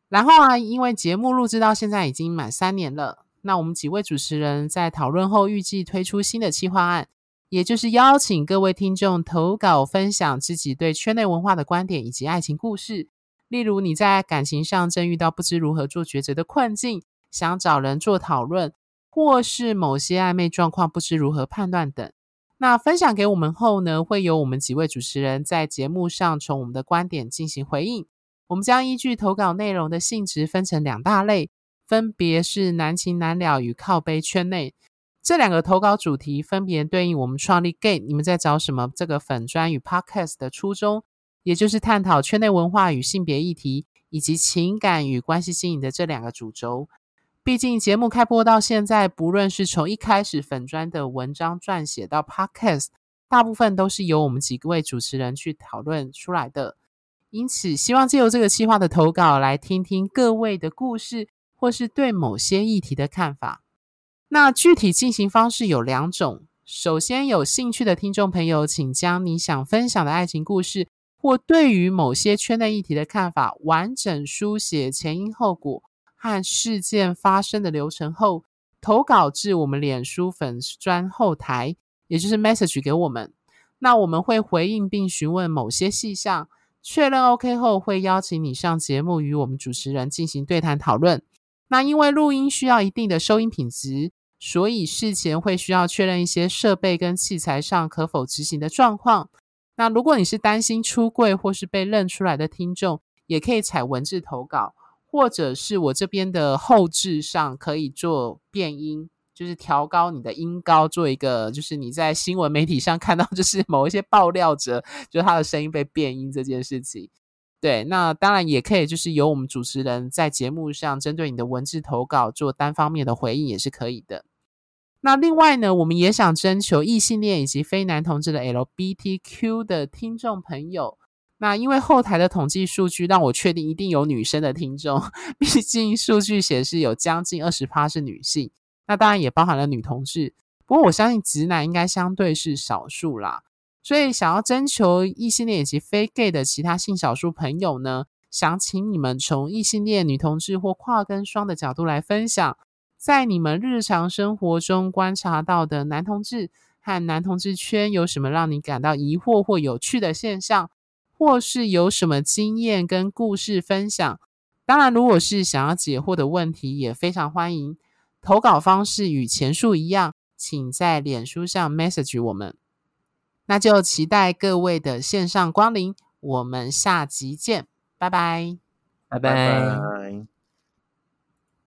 [SPEAKER 1] 然后啊，因为节目录制到现在已经满三年了，那我们几位主持人在讨论后，预计推出新的企划案，也就是邀请各位听众投稿分享自己对圈内文化的观点以及爱情故事。例如你在感情上正遇到不知如何做抉择的困境，想找人做讨论，或是某些暧昧状况不知如何判断等。那分享给我们后呢，会由我们几位主持人在节目上从我们的观点进行回应。我们将依据投稿内容的性质分成两大类，分别是难情难了与靠杯圈内。这两个投稿主题分别对应我们创立 Gay 你们在找什么这个粉专与 Podcast 的初衷，也就是探讨圈内文化与性别议题，以及情感与关系经营的这两个主轴。毕竟节目开播到现在，不论是从一开始粉专的文章撰写到 Podcast，大部分都是由我们几位主持人去讨论出来的。因此，希望借由这个企划的投稿，来听听各位的故事，或是对某些议题的看法。那具体进行方式有两种：首先，有兴趣的听众朋友，请将你想分享的爱情故事，或对于某些圈内议题的看法，完整书写前因后果。和事件发生的流程后，投稿至我们脸书粉专后台，也就是 message 给我们。那我们会回应并询问某些细项，确认 OK 后，会邀请你上节目与我们主持人进行对谈讨论。那因为录音需要一定的收音品质，所以事前会需要确认一些设备跟器材上可否执行的状况。那如果你是担心出柜或是被认出来的听众，也可以采文字投稿。或者是我这边的后置上可以做变音，就是调高你的音高，做一个就是你在新闻媒体上看到，就是某一些爆料者，就他的声音被变音这件事情。对，那当然也可以，就是由我们主持人在节目上针对你的文字投稿做单方面的回应也是可以的。那另外呢，我们也想征求异性恋以及非男同志的 LBTQ 的听众朋友。那因为后台的统计数据让我确定一定有女生的听众，毕竟数据显示有将近二十趴是女性，那当然也包含了女同志。不过我相信直男应该相对是少数啦，所以想要征求异性恋以及非 gay 的其他性少数朋友呢，想请你们从异性恋女同志或跨跟双的角度来分享，在你们日常生活中观察到的男同志和男同志圈有什么让你感到疑惑或有趣的现象。或是有什么经验跟故事分享，当然，如果是想要解惑的问题，也非常欢迎。投稿方式与前述一样，请在脸书上 message 我们。那就期待各位的线上光临，我们下集见，拜拜，
[SPEAKER 2] 拜拜。